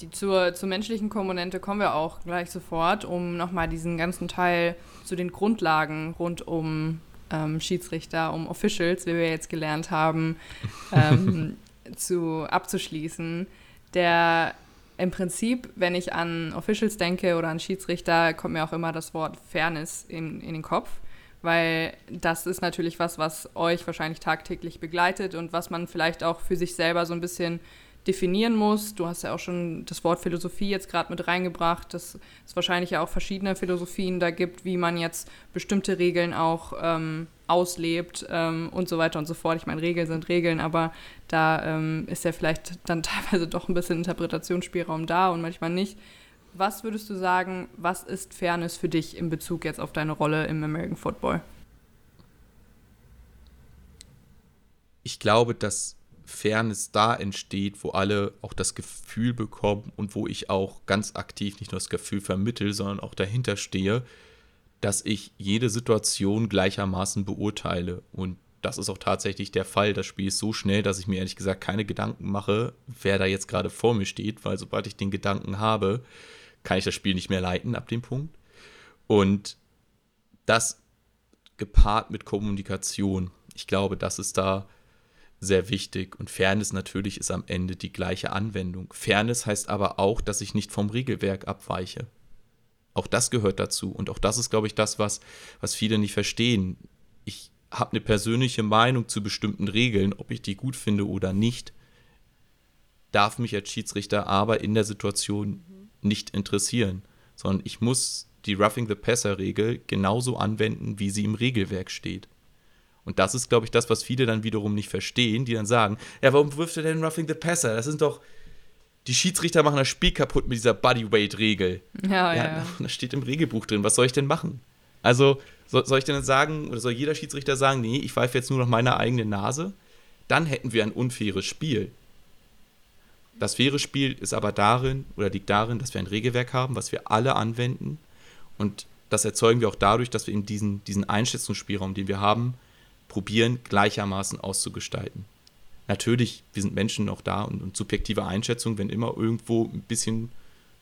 die, zur, zur menschlichen Komponente kommen wir auch gleich sofort, um nochmal diesen ganzen Teil zu den Grundlagen rund um ähm, Schiedsrichter, um Officials, wie wir jetzt gelernt haben, ähm, zu, abzuschließen. Der im Prinzip, wenn ich an Officials denke oder an Schiedsrichter, kommt mir auch immer das Wort Fairness in, in den Kopf, weil das ist natürlich was, was euch wahrscheinlich tagtäglich begleitet und was man vielleicht auch für sich selber so ein bisschen definieren muss. Du hast ja auch schon das Wort Philosophie jetzt gerade mit reingebracht, dass es wahrscheinlich ja auch verschiedene Philosophien da gibt, wie man jetzt bestimmte Regeln auch ähm, auslebt ähm, und so weiter und so fort. Ich meine, Regeln sind Regeln, aber da ähm, ist ja vielleicht dann teilweise doch ein bisschen Interpretationsspielraum da und manchmal nicht. Was würdest du sagen, was ist Fairness für dich in Bezug jetzt auf deine Rolle im American Football? Ich glaube, dass Fairness da entsteht, wo alle auch das Gefühl bekommen und wo ich auch ganz aktiv nicht nur das Gefühl vermittel, sondern auch dahinter stehe, dass ich jede Situation gleichermaßen beurteile. Und das ist auch tatsächlich der Fall. Das Spiel ist so schnell, dass ich mir ehrlich gesagt keine Gedanken mache, wer da jetzt gerade vor mir steht, weil sobald ich den Gedanken habe, kann ich das Spiel nicht mehr leiten ab dem Punkt. Und das gepaart mit Kommunikation, ich glaube, das ist da sehr wichtig. Und Fairness natürlich ist am Ende die gleiche Anwendung. Fairness heißt aber auch, dass ich nicht vom Regelwerk abweiche. Auch das gehört dazu. Und auch das ist, glaube ich, das, was, was viele nicht verstehen. Ich habe eine persönliche Meinung zu bestimmten Regeln, ob ich die gut finde oder nicht, darf mich als Schiedsrichter aber in der Situation nicht interessieren, sondern ich muss die Roughing the Passer Regel genauso anwenden, wie sie im Regelwerk steht. Und das ist, glaube ich, das, was viele dann wiederum nicht verstehen, die dann sagen, ja, warum wirft er denn Roughing the Passer? Das sind doch, die Schiedsrichter machen das Spiel kaputt mit dieser Bodyweight-Regel. Ja, ja, ja. Das steht im Regelbuch drin. Was soll ich denn machen? Also, soll, soll ich denn sagen, oder soll jeder Schiedsrichter sagen, nee, ich pfeife jetzt nur noch meine eigene Nase? Dann hätten wir ein unfaires Spiel. Das faire Spiel ist aber darin, oder liegt darin, dass wir ein Regelwerk haben, was wir alle anwenden. Und das erzeugen wir auch dadurch, dass wir in diesen, diesen Einschätzungsspielraum, den wir haben, probieren, gleichermaßen auszugestalten. Natürlich, wir sind Menschen auch da und, und subjektive Einschätzungen, wenn immer irgendwo ein bisschen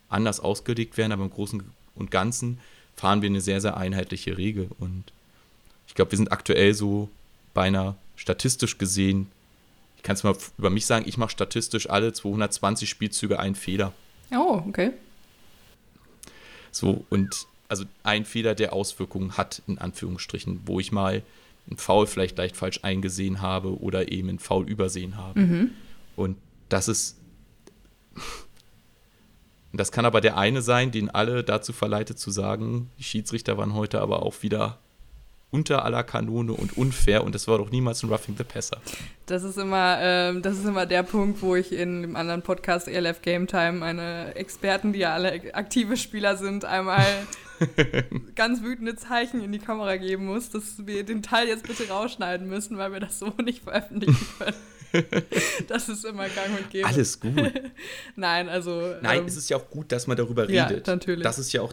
anders ausgelegt werden, aber im Großen und Ganzen fahren wir eine sehr, sehr einheitliche Regel. Und ich glaube, wir sind aktuell so beinahe statistisch gesehen, ich kann es mal über mich sagen, ich mache statistisch alle 220 Spielzüge einen Fehler. Oh, okay. So, und also ein Fehler, der Auswirkungen hat, in Anführungsstrichen, wo ich mal einen Foul vielleicht leicht falsch eingesehen habe oder eben einen Foul übersehen habe. Mhm. Und das ist. Das kann aber der eine sein, den alle dazu verleitet zu sagen, die Schiedsrichter waren heute aber auch wieder unter aller Kanone und unfair und das war doch niemals ein Roughing the Passer. Das ist immer, ähm, das ist immer der Punkt, wo ich in dem anderen Podcast ELF Game Time meine Experten, die ja alle aktive Spieler sind, einmal ganz wütende Zeichen in die Kamera geben muss, dass wir den Teil jetzt bitte rausschneiden müssen, weil wir das so nicht veröffentlichen können. das ist immer gang und gäbe. Alles gut. Nein, also. Nein, ähm, es ist ja auch gut, dass man darüber redet. Ja, natürlich. Das ist ja auch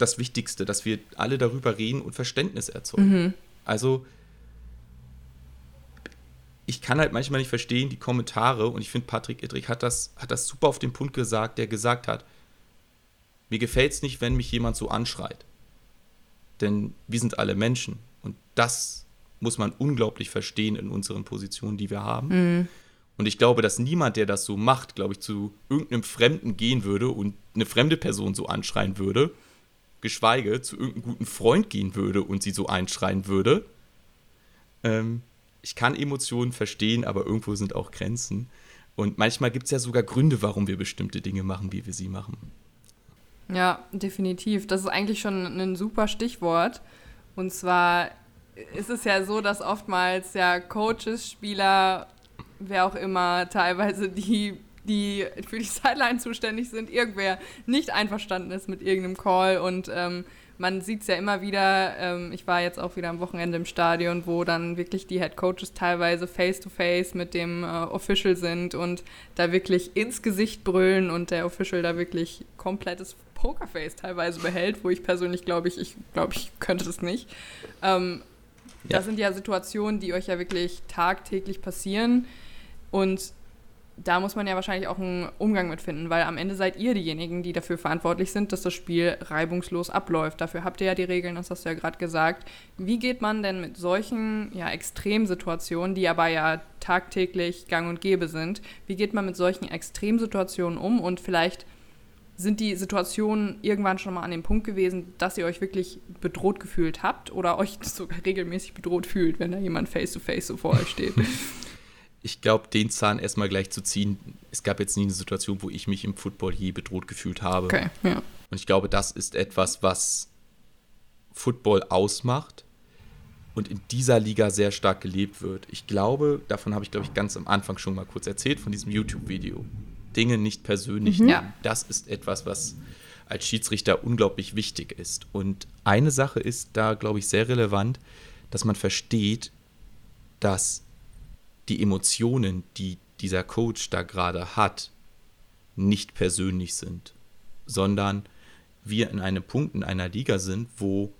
das Wichtigste, dass wir alle darüber reden und Verständnis erzeugen. Mhm. Also, ich kann halt manchmal nicht verstehen, die Kommentare, und ich finde, Patrick Idrich hat das, hat das super auf den Punkt gesagt, der gesagt hat, Mir gefällt es nicht, wenn mich jemand so anschreit. Denn wir sind alle Menschen. Und das muss man unglaublich verstehen in unseren Positionen, die wir haben. Mhm. Und ich glaube, dass niemand, der das so macht, glaube ich, zu irgendeinem Fremden gehen würde und eine fremde Person so anschreien würde, geschweige zu irgendeinem guten Freund gehen würde und sie so einschreien würde. Ähm, ich kann Emotionen verstehen, aber irgendwo sind auch Grenzen. Und manchmal gibt es ja sogar Gründe, warum wir bestimmte Dinge machen, wie wir sie machen. Ja, definitiv. Das ist eigentlich schon ein super Stichwort. Und zwar ist es ja so, dass oftmals ja Coaches, Spieler, wer auch immer, teilweise die, die für die Sideline zuständig sind, irgendwer nicht einverstanden ist mit irgendeinem Call und ähm, man sieht es ja immer wieder, ähm, ich war jetzt auch wieder am Wochenende im Stadion, wo dann wirklich die Head Coaches teilweise face-to-face -face mit dem äh, Official sind und da wirklich ins Gesicht brüllen und der Official da wirklich komplettes Pokerface teilweise behält, wo ich persönlich glaube ich, ich glaube, ich könnte das nicht. Ähm, ja. Das sind ja Situationen, die euch ja wirklich tagtäglich passieren und da muss man ja wahrscheinlich auch einen Umgang mit finden, weil am Ende seid ihr diejenigen, die dafür verantwortlich sind, dass das Spiel reibungslos abläuft. Dafür habt ihr ja die Regeln, das hast du ja gerade gesagt. Wie geht man denn mit solchen ja, Extremsituationen, die aber ja tagtäglich gang und gäbe sind, wie geht man mit solchen Extremsituationen um und vielleicht sind die Situationen irgendwann schon mal an dem Punkt gewesen, dass ihr euch wirklich bedroht gefühlt habt oder euch sogar regelmäßig bedroht fühlt, wenn da jemand face-to-face -face so vor euch steht? ich glaube, den Zahn erstmal gleich zu ziehen, es gab jetzt nie eine Situation, wo ich mich im Football je bedroht gefühlt habe. Okay, ja. Und ich glaube, das ist etwas, was Football ausmacht und in dieser Liga sehr stark gelebt wird. Ich glaube, davon habe ich, glaube ich, ganz am Anfang schon mal kurz erzählt, von diesem YouTube-Video. Dinge nicht persönlich mhm. Das ist etwas, was als Schiedsrichter unglaublich wichtig ist. Und eine Sache ist da, glaube ich, sehr relevant, dass man versteht, dass die Emotionen, die dieser Coach da gerade hat, nicht persönlich sind, sondern wir in einem Punkt in einer Liga sind, wo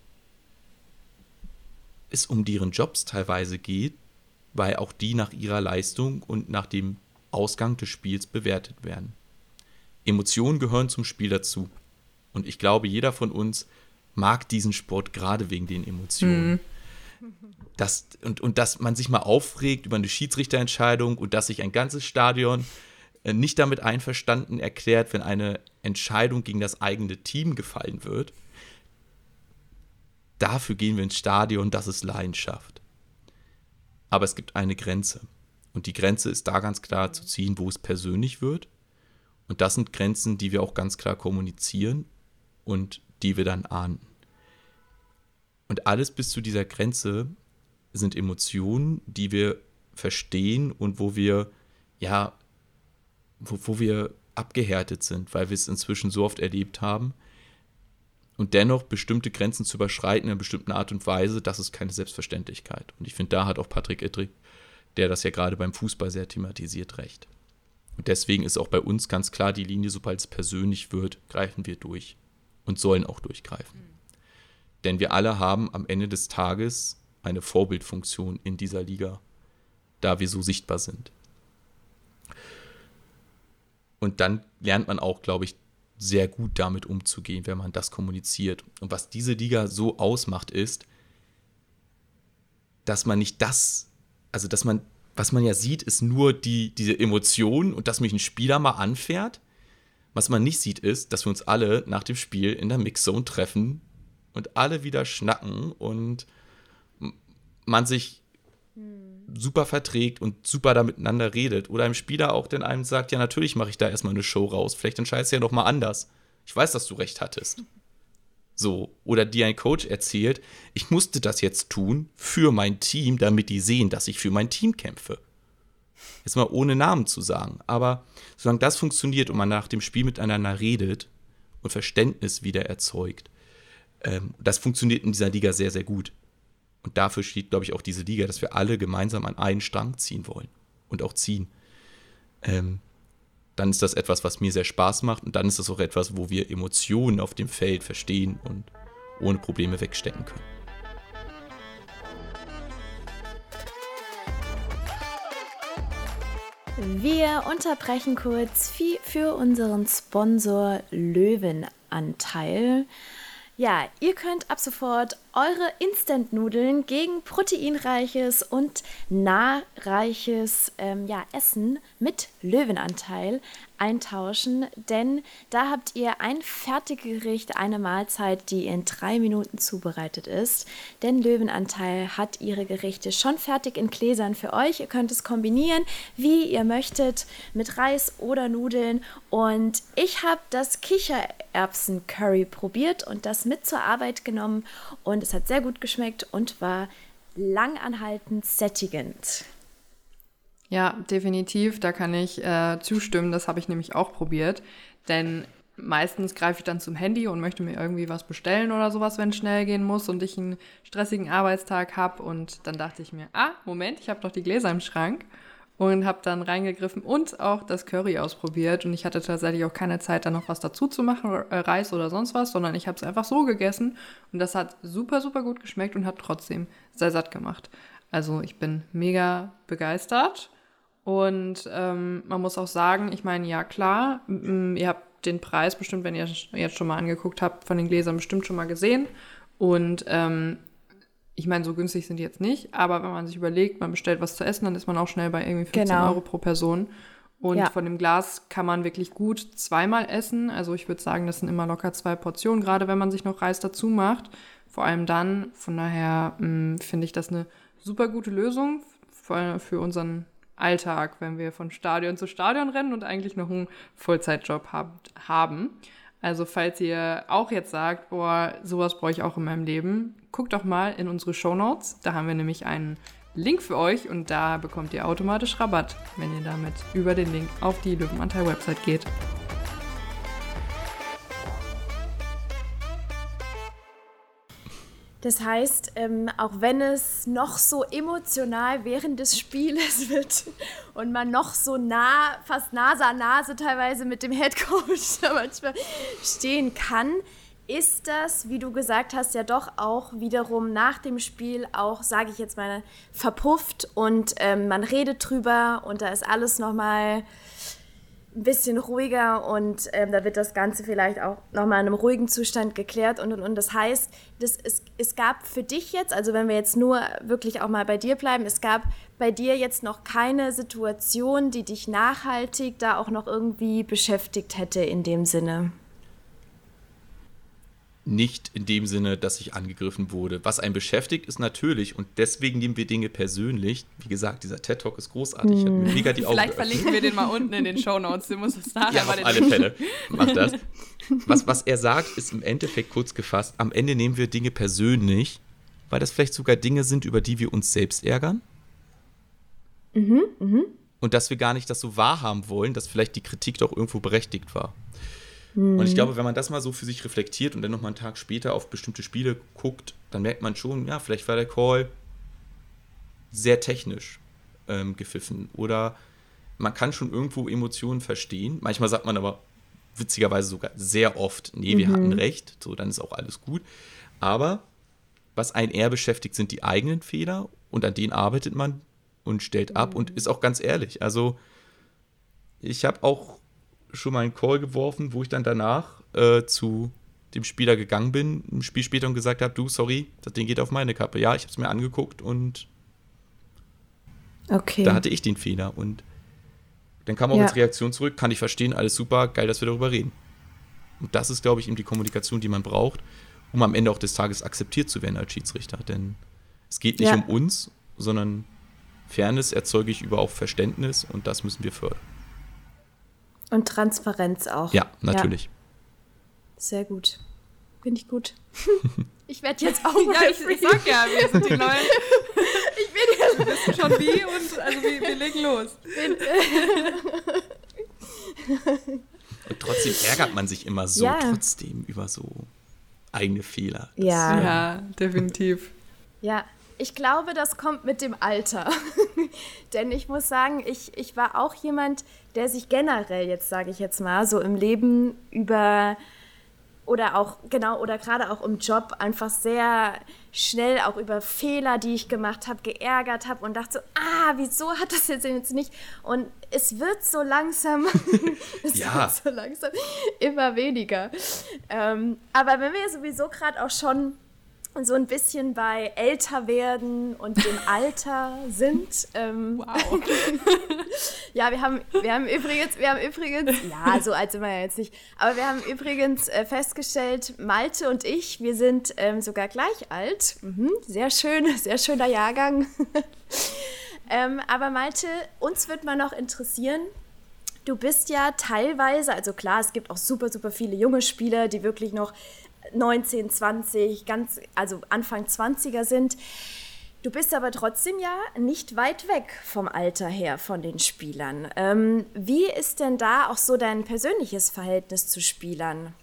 es um deren Jobs teilweise geht, weil auch die nach ihrer Leistung und nach dem Ausgang des Spiels bewertet werden. Emotionen gehören zum Spiel dazu. Und ich glaube, jeder von uns mag diesen Sport gerade wegen den Emotionen. Mhm dass, und, und dass man sich mal aufregt über eine Schiedsrichterentscheidung und dass sich ein ganzes Stadion äh, nicht damit einverstanden erklärt, wenn eine Entscheidung gegen das eigene Team gefallen wird. Dafür gehen wir ins Stadion, das ist Leidenschaft. Aber es gibt eine Grenze. Und die Grenze ist da ganz klar zu ziehen, wo es persönlich wird. Und das sind Grenzen, die wir auch ganz klar kommunizieren und die wir dann ahnden. Und alles bis zu dieser Grenze sind Emotionen, die wir verstehen und wo wir, ja, wo, wo wir abgehärtet sind, weil wir es inzwischen so oft erlebt haben. Und dennoch bestimmte Grenzen zu überschreiten in einer bestimmten Art und Weise, das ist keine Selbstverständlichkeit. Und ich finde, da hat auch Patrick Ittrich, der das ja gerade beim Fußball sehr thematisiert, recht. Und deswegen ist auch bei uns ganz klar die Linie, sobald es persönlich wird, greifen wir durch und sollen auch durchgreifen. Denn wir alle haben am Ende des Tages eine Vorbildfunktion in dieser Liga, da wir so sichtbar sind. Und dann lernt man auch, glaube ich, sehr gut damit umzugehen, wenn man das kommuniziert. Und was diese Liga so ausmacht, ist, dass man nicht das, also dass man, was man ja sieht, ist nur die, diese Emotion und dass mich ein Spieler mal anfährt. Was man nicht sieht, ist, dass wir uns alle nach dem Spiel in der Mixzone treffen und alle wieder schnacken und man sich super verträgt und super da miteinander redet. Oder ein Spieler auch denn einem sagt, ja, natürlich mache ich da erstmal eine Show raus. Vielleicht entscheidest du ja noch mal anders. Ich weiß, dass du recht hattest. So. Oder dir ein Coach erzählt, ich musste das jetzt tun für mein Team, damit die sehen, dass ich für mein Team kämpfe. Jetzt mal ohne Namen zu sagen. Aber solange das funktioniert und man nach dem Spiel miteinander redet und Verständnis wieder erzeugt, ähm, das funktioniert in dieser Liga sehr, sehr gut. Und dafür steht, glaube ich, auch diese Liga, dass wir alle gemeinsam an einen Strang ziehen wollen und auch ziehen. Ähm, dann ist das etwas, was mir sehr Spaß macht und dann ist das auch etwas, wo wir Emotionen auf dem Feld verstehen und ohne Probleme wegstecken können. Wir unterbrechen kurz für unseren Sponsor Löwen Löwenanteil. Ja, ihr könnt ab sofort eure Instant-Nudeln gegen proteinreiches und nahreiches ähm, ja, Essen mit Löwenanteil eintauschen, denn da habt ihr ein Fertiggericht, eine Mahlzeit, die in drei Minuten zubereitet ist. Denn Löwenanteil hat ihre Gerichte schon fertig in Gläsern für euch. Ihr könnt es kombinieren, wie ihr möchtet, mit Reis oder Nudeln. Und ich habe das Kichererbsen-Curry probiert und das mit zur Arbeit genommen und es hat sehr gut geschmeckt und war langanhaltend sättigend. Ja, definitiv. Da kann ich äh, zustimmen. Das habe ich nämlich auch probiert. Denn meistens greife ich dann zum Handy und möchte mir irgendwie was bestellen oder sowas, wenn es schnell gehen muss und ich einen stressigen Arbeitstag habe. Und dann dachte ich mir, ah, Moment, ich habe doch die Gläser im Schrank. Und habe dann reingegriffen und auch das Curry ausprobiert. Und ich hatte tatsächlich auch keine Zeit, da noch was dazu zu machen, äh, Reis oder sonst was, sondern ich habe es einfach so gegessen. Und das hat super, super gut geschmeckt und hat trotzdem sehr satt gemacht. Also ich bin mega begeistert. Und ähm, man muss auch sagen, ich meine, ja klar, ihr habt den Preis bestimmt, wenn ihr jetzt schon mal angeguckt habt, von den Gläsern bestimmt schon mal gesehen. Und ähm, ich meine, so günstig sind die jetzt nicht, aber wenn man sich überlegt, man bestellt was zu essen, dann ist man auch schnell bei irgendwie 15 genau. Euro pro Person. Und ja. von dem Glas kann man wirklich gut zweimal essen. Also ich würde sagen, das sind immer locker zwei Portionen, gerade wenn man sich noch Reis dazu macht. Vor allem dann. Von daher finde ich das eine super gute Lösung für, für unseren Alltag, wenn wir von Stadion zu Stadion rennen und eigentlich noch einen Vollzeitjob hab, haben. Also falls ihr auch jetzt sagt, boah, sowas brauche ich auch in meinem Leben, guckt doch mal in unsere Show Notes. Da haben wir nämlich einen Link für euch und da bekommt ihr automatisch Rabatt, wenn ihr damit über den Link auf die Löwenanteil-Website geht. Das heißt, ähm, auch wenn es noch so emotional während des Spieles wird und man noch so nah, fast Nase an Nase teilweise mit dem Headcoach manchmal stehen kann, ist das, wie du gesagt hast, ja doch auch wiederum nach dem Spiel auch, sage ich jetzt mal, verpufft und ähm, man redet drüber und da ist alles nochmal ein bisschen ruhiger und ähm, da wird das Ganze vielleicht auch nochmal in einem ruhigen Zustand geklärt und und und. Das heißt, das, es, es gab für dich jetzt, also wenn wir jetzt nur wirklich auch mal bei dir bleiben, es gab bei dir jetzt noch keine Situation, die dich nachhaltig da auch noch irgendwie beschäftigt hätte in dem Sinne nicht in dem Sinne, dass ich angegriffen wurde. Was einen beschäftigt, ist natürlich, und deswegen nehmen wir Dinge persönlich. Wie gesagt, dieser TED-Talk ist großartig. Ich Hat mega die Augen Vielleicht geöffnet. verlinken wir den mal unten in den Show Notes. Du musst es nachher ja, auf alle Fälle. Mach das. Was, was er sagt, ist im Endeffekt kurz gefasst, am Ende nehmen wir Dinge persönlich, weil das vielleicht sogar Dinge sind, über die wir uns selbst ärgern. Mhm, mhm. Und dass wir gar nicht das so wahrhaben wollen, dass vielleicht die Kritik doch irgendwo berechtigt war. Mhm. Und ich mhm. glaube, wenn man das mal so für sich reflektiert und dann nochmal einen Tag später auf bestimmte Spiele guckt, dann merkt man schon, ja, vielleicht war der Call sehr technisch ähm, gepfiffen. Oder man kann schon irgendwo Emotionen verstehen. Manchmal sagt man aber witzigerweise sogar sehr oft, nee, wir mhm. hatten recht, so dann ist auch alles gut. Aber was einen eher beschäftigt, sind die eigenen Fehler und an denen arbeitet man und stellt ab mhm. und ist auch ganz ehrlich. Also ich habe auch schon mal einen Call geworfen, wo ich dann danach äh, zu dem Spieler gegangen bin, ein Spiel später und gesagt habe, du, sorry, das Ding geht auf meine Kappe. Ja, ich habe es mir angeguckt und okay. da hatte ich den Fehler. Und dann kam auch ja. als Reaktion zurück, kann ich verstehen, alles super, geil, dass wir darüber reden. Und das ist, glaube ich, eben die Kommunikation, die man braucht, um am Ende auch des Tages akzeptiert zu werden als Schiedsrichter. Denn es geht nicht ja. um uns, sondern Fairness erzeuge ich über auch Verständnis und das müssen wir fördern. Und Transparenz auch. Ja, natürlich. Ja. Sehr gut. Finde ich gut. ich werde jetzt auch Ja, ich, ich sag ja, wir sind die Neuen. ich bin ja. Wir wissen schon wie und also wir, wir legen los. und trotzdem ärgert man sich immer so ja. trotzdem über so eigene Fehler. ja. ja, definitiv. Ja, ich glaube, das kommt mit dem Alter. Denn ich muss sagen, ich, ich war auch jemand, der sich generell, jetzt sage ich jetzt mal, so im Leben über oder auch, genau, oder gerade auch im Job einfach sehr schnell auch über Fehler, die ich gemacht habe, geärgert habe und dachte so, ah, wieso hat das jetzt, jetzt nicht? Und es wird so langsam, es ja. wird so langsam immer weniger. Ähm, aber wenn wir sowieso gerade auch schon so ein bisschen bei älter werden und dem Alter sind. Ähm, wow. ja, wir haben, wir haben übrigens, wir haben übrigens, ja, so alt sind wir ja jetzt nicht, aber wir haben übrigens äh, festgestellt, Malte und ich, wir sind ähm, sogar gleich alt. Mhm, sehr schön, sehr schöner Jahrgang. ähm, aber Malte, uns wird mal noch interessieren, Du bist ja teilweise, also klar, es gibt auch super, super viele junge Spieler, die wirklich noch 19, 20, ganz, also Anfang 20er sind. Du bist aber trotzdem ja nicht weit weg vom Alter her von den Spielern. Ähm, wie ist denn da auch so dein persönliches Verhältnis zu Spielern?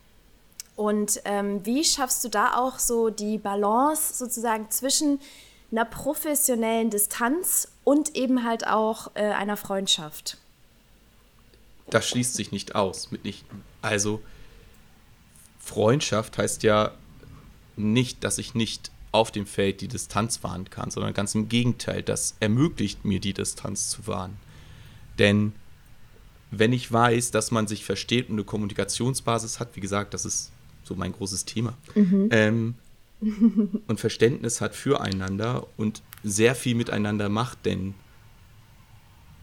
Und ähm, wie schaffst du da auch so die Balance sozusagen zwischen einer professionellen Distanz und eben halt auch äh, einer Freundschaft? Das schließt sich nicht aus, mitnichten. Also Freundschaft heißt ja nicht, dass ich nicht auf dem Feld die Distanz wahren kann, sondern ganz im Gegenteil, das ermöglicht mir die Distanz zu wahren. Denn wenn ich weiß, dass man sich versteht und eine Kommunikationsbasis hat, wie gesagt, das ist so mein großes Thema, mhm. ähm, und Verständnis hat füreinander und sehr viel miteinander macht, denn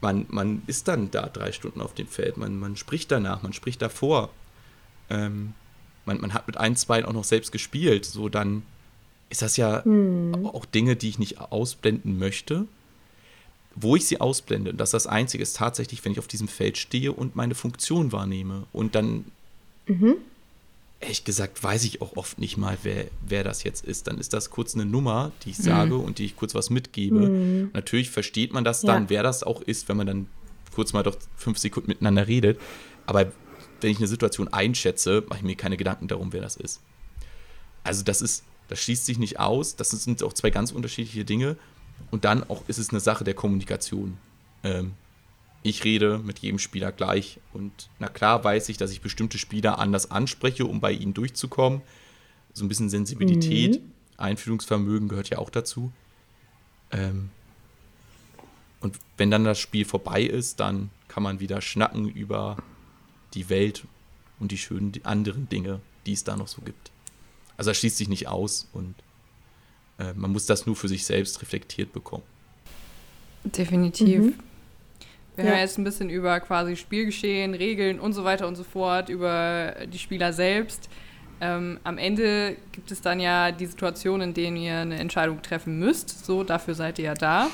man, man ist dann da drei Stunden auf dem Feld, man, man spricht danach, man spricht davor. Ähm, man, man hat mit ein, zwei auch noch selbst gespielt, so dann ist das ja hm. auch Dinge, die ich nicht ausblenden möchte. Wo ich sie ausblende, und das ist das Einzige, ist tatsächlich, wenn ich auf diesem Feld stehe und meine Funktion wahrnehme. Und dann, mhm. ehrlich gesagt, weiß ich auch oft nicht mal, wer, wer das jetzt ist. Dann ist das kurz eine Nummer, die ich sage mhm. und die ich kurz was mitgebe. Mhm. Natürlich versteht man das dann, ja. wer das auch ist, wenn man dann kurz mal doch fünf Sekunden miteinander redet. Aber wenn ich eine Situation einschätze, mache ich mir keine Gedanken darum, wer das ist. Also das ist, das schließt sich nicht aus. Das sind auch zwei ganz unterschiedliche Dinge. Und dann auch ist es eine Sache der Kommunikation. Ähm, ich rede mit jedem Spieler gleich. Und na klar weiß ich, dass ich bestimmte Spieler anders anspreche, um bei ihnen durchzukommen. So ein bisschen Sensibilität, mhm. Einfühlungsvermögen gehört ja auch dazu. Ähm, und wenn dann das Spiel vorbei ist, dann kann man wieder schnacken über die Welt und die schönen anderen Dinge, die es da noch so gibt. Also er schließt sich nicht aus und äh, man muss das nur für sich selbst reflektiert bekommen. Definitiv. Mhm. Wir ja. haben jetzt ein bisschen über quasi Spielgeschehen, Regeln und so weiter und so fort, über die Spieler selbst. Ähm, am Ende gibt es dann ja die Situation, in denen ihr eine Entscheidung treffen müsst. So, dafür seid ihr ja da.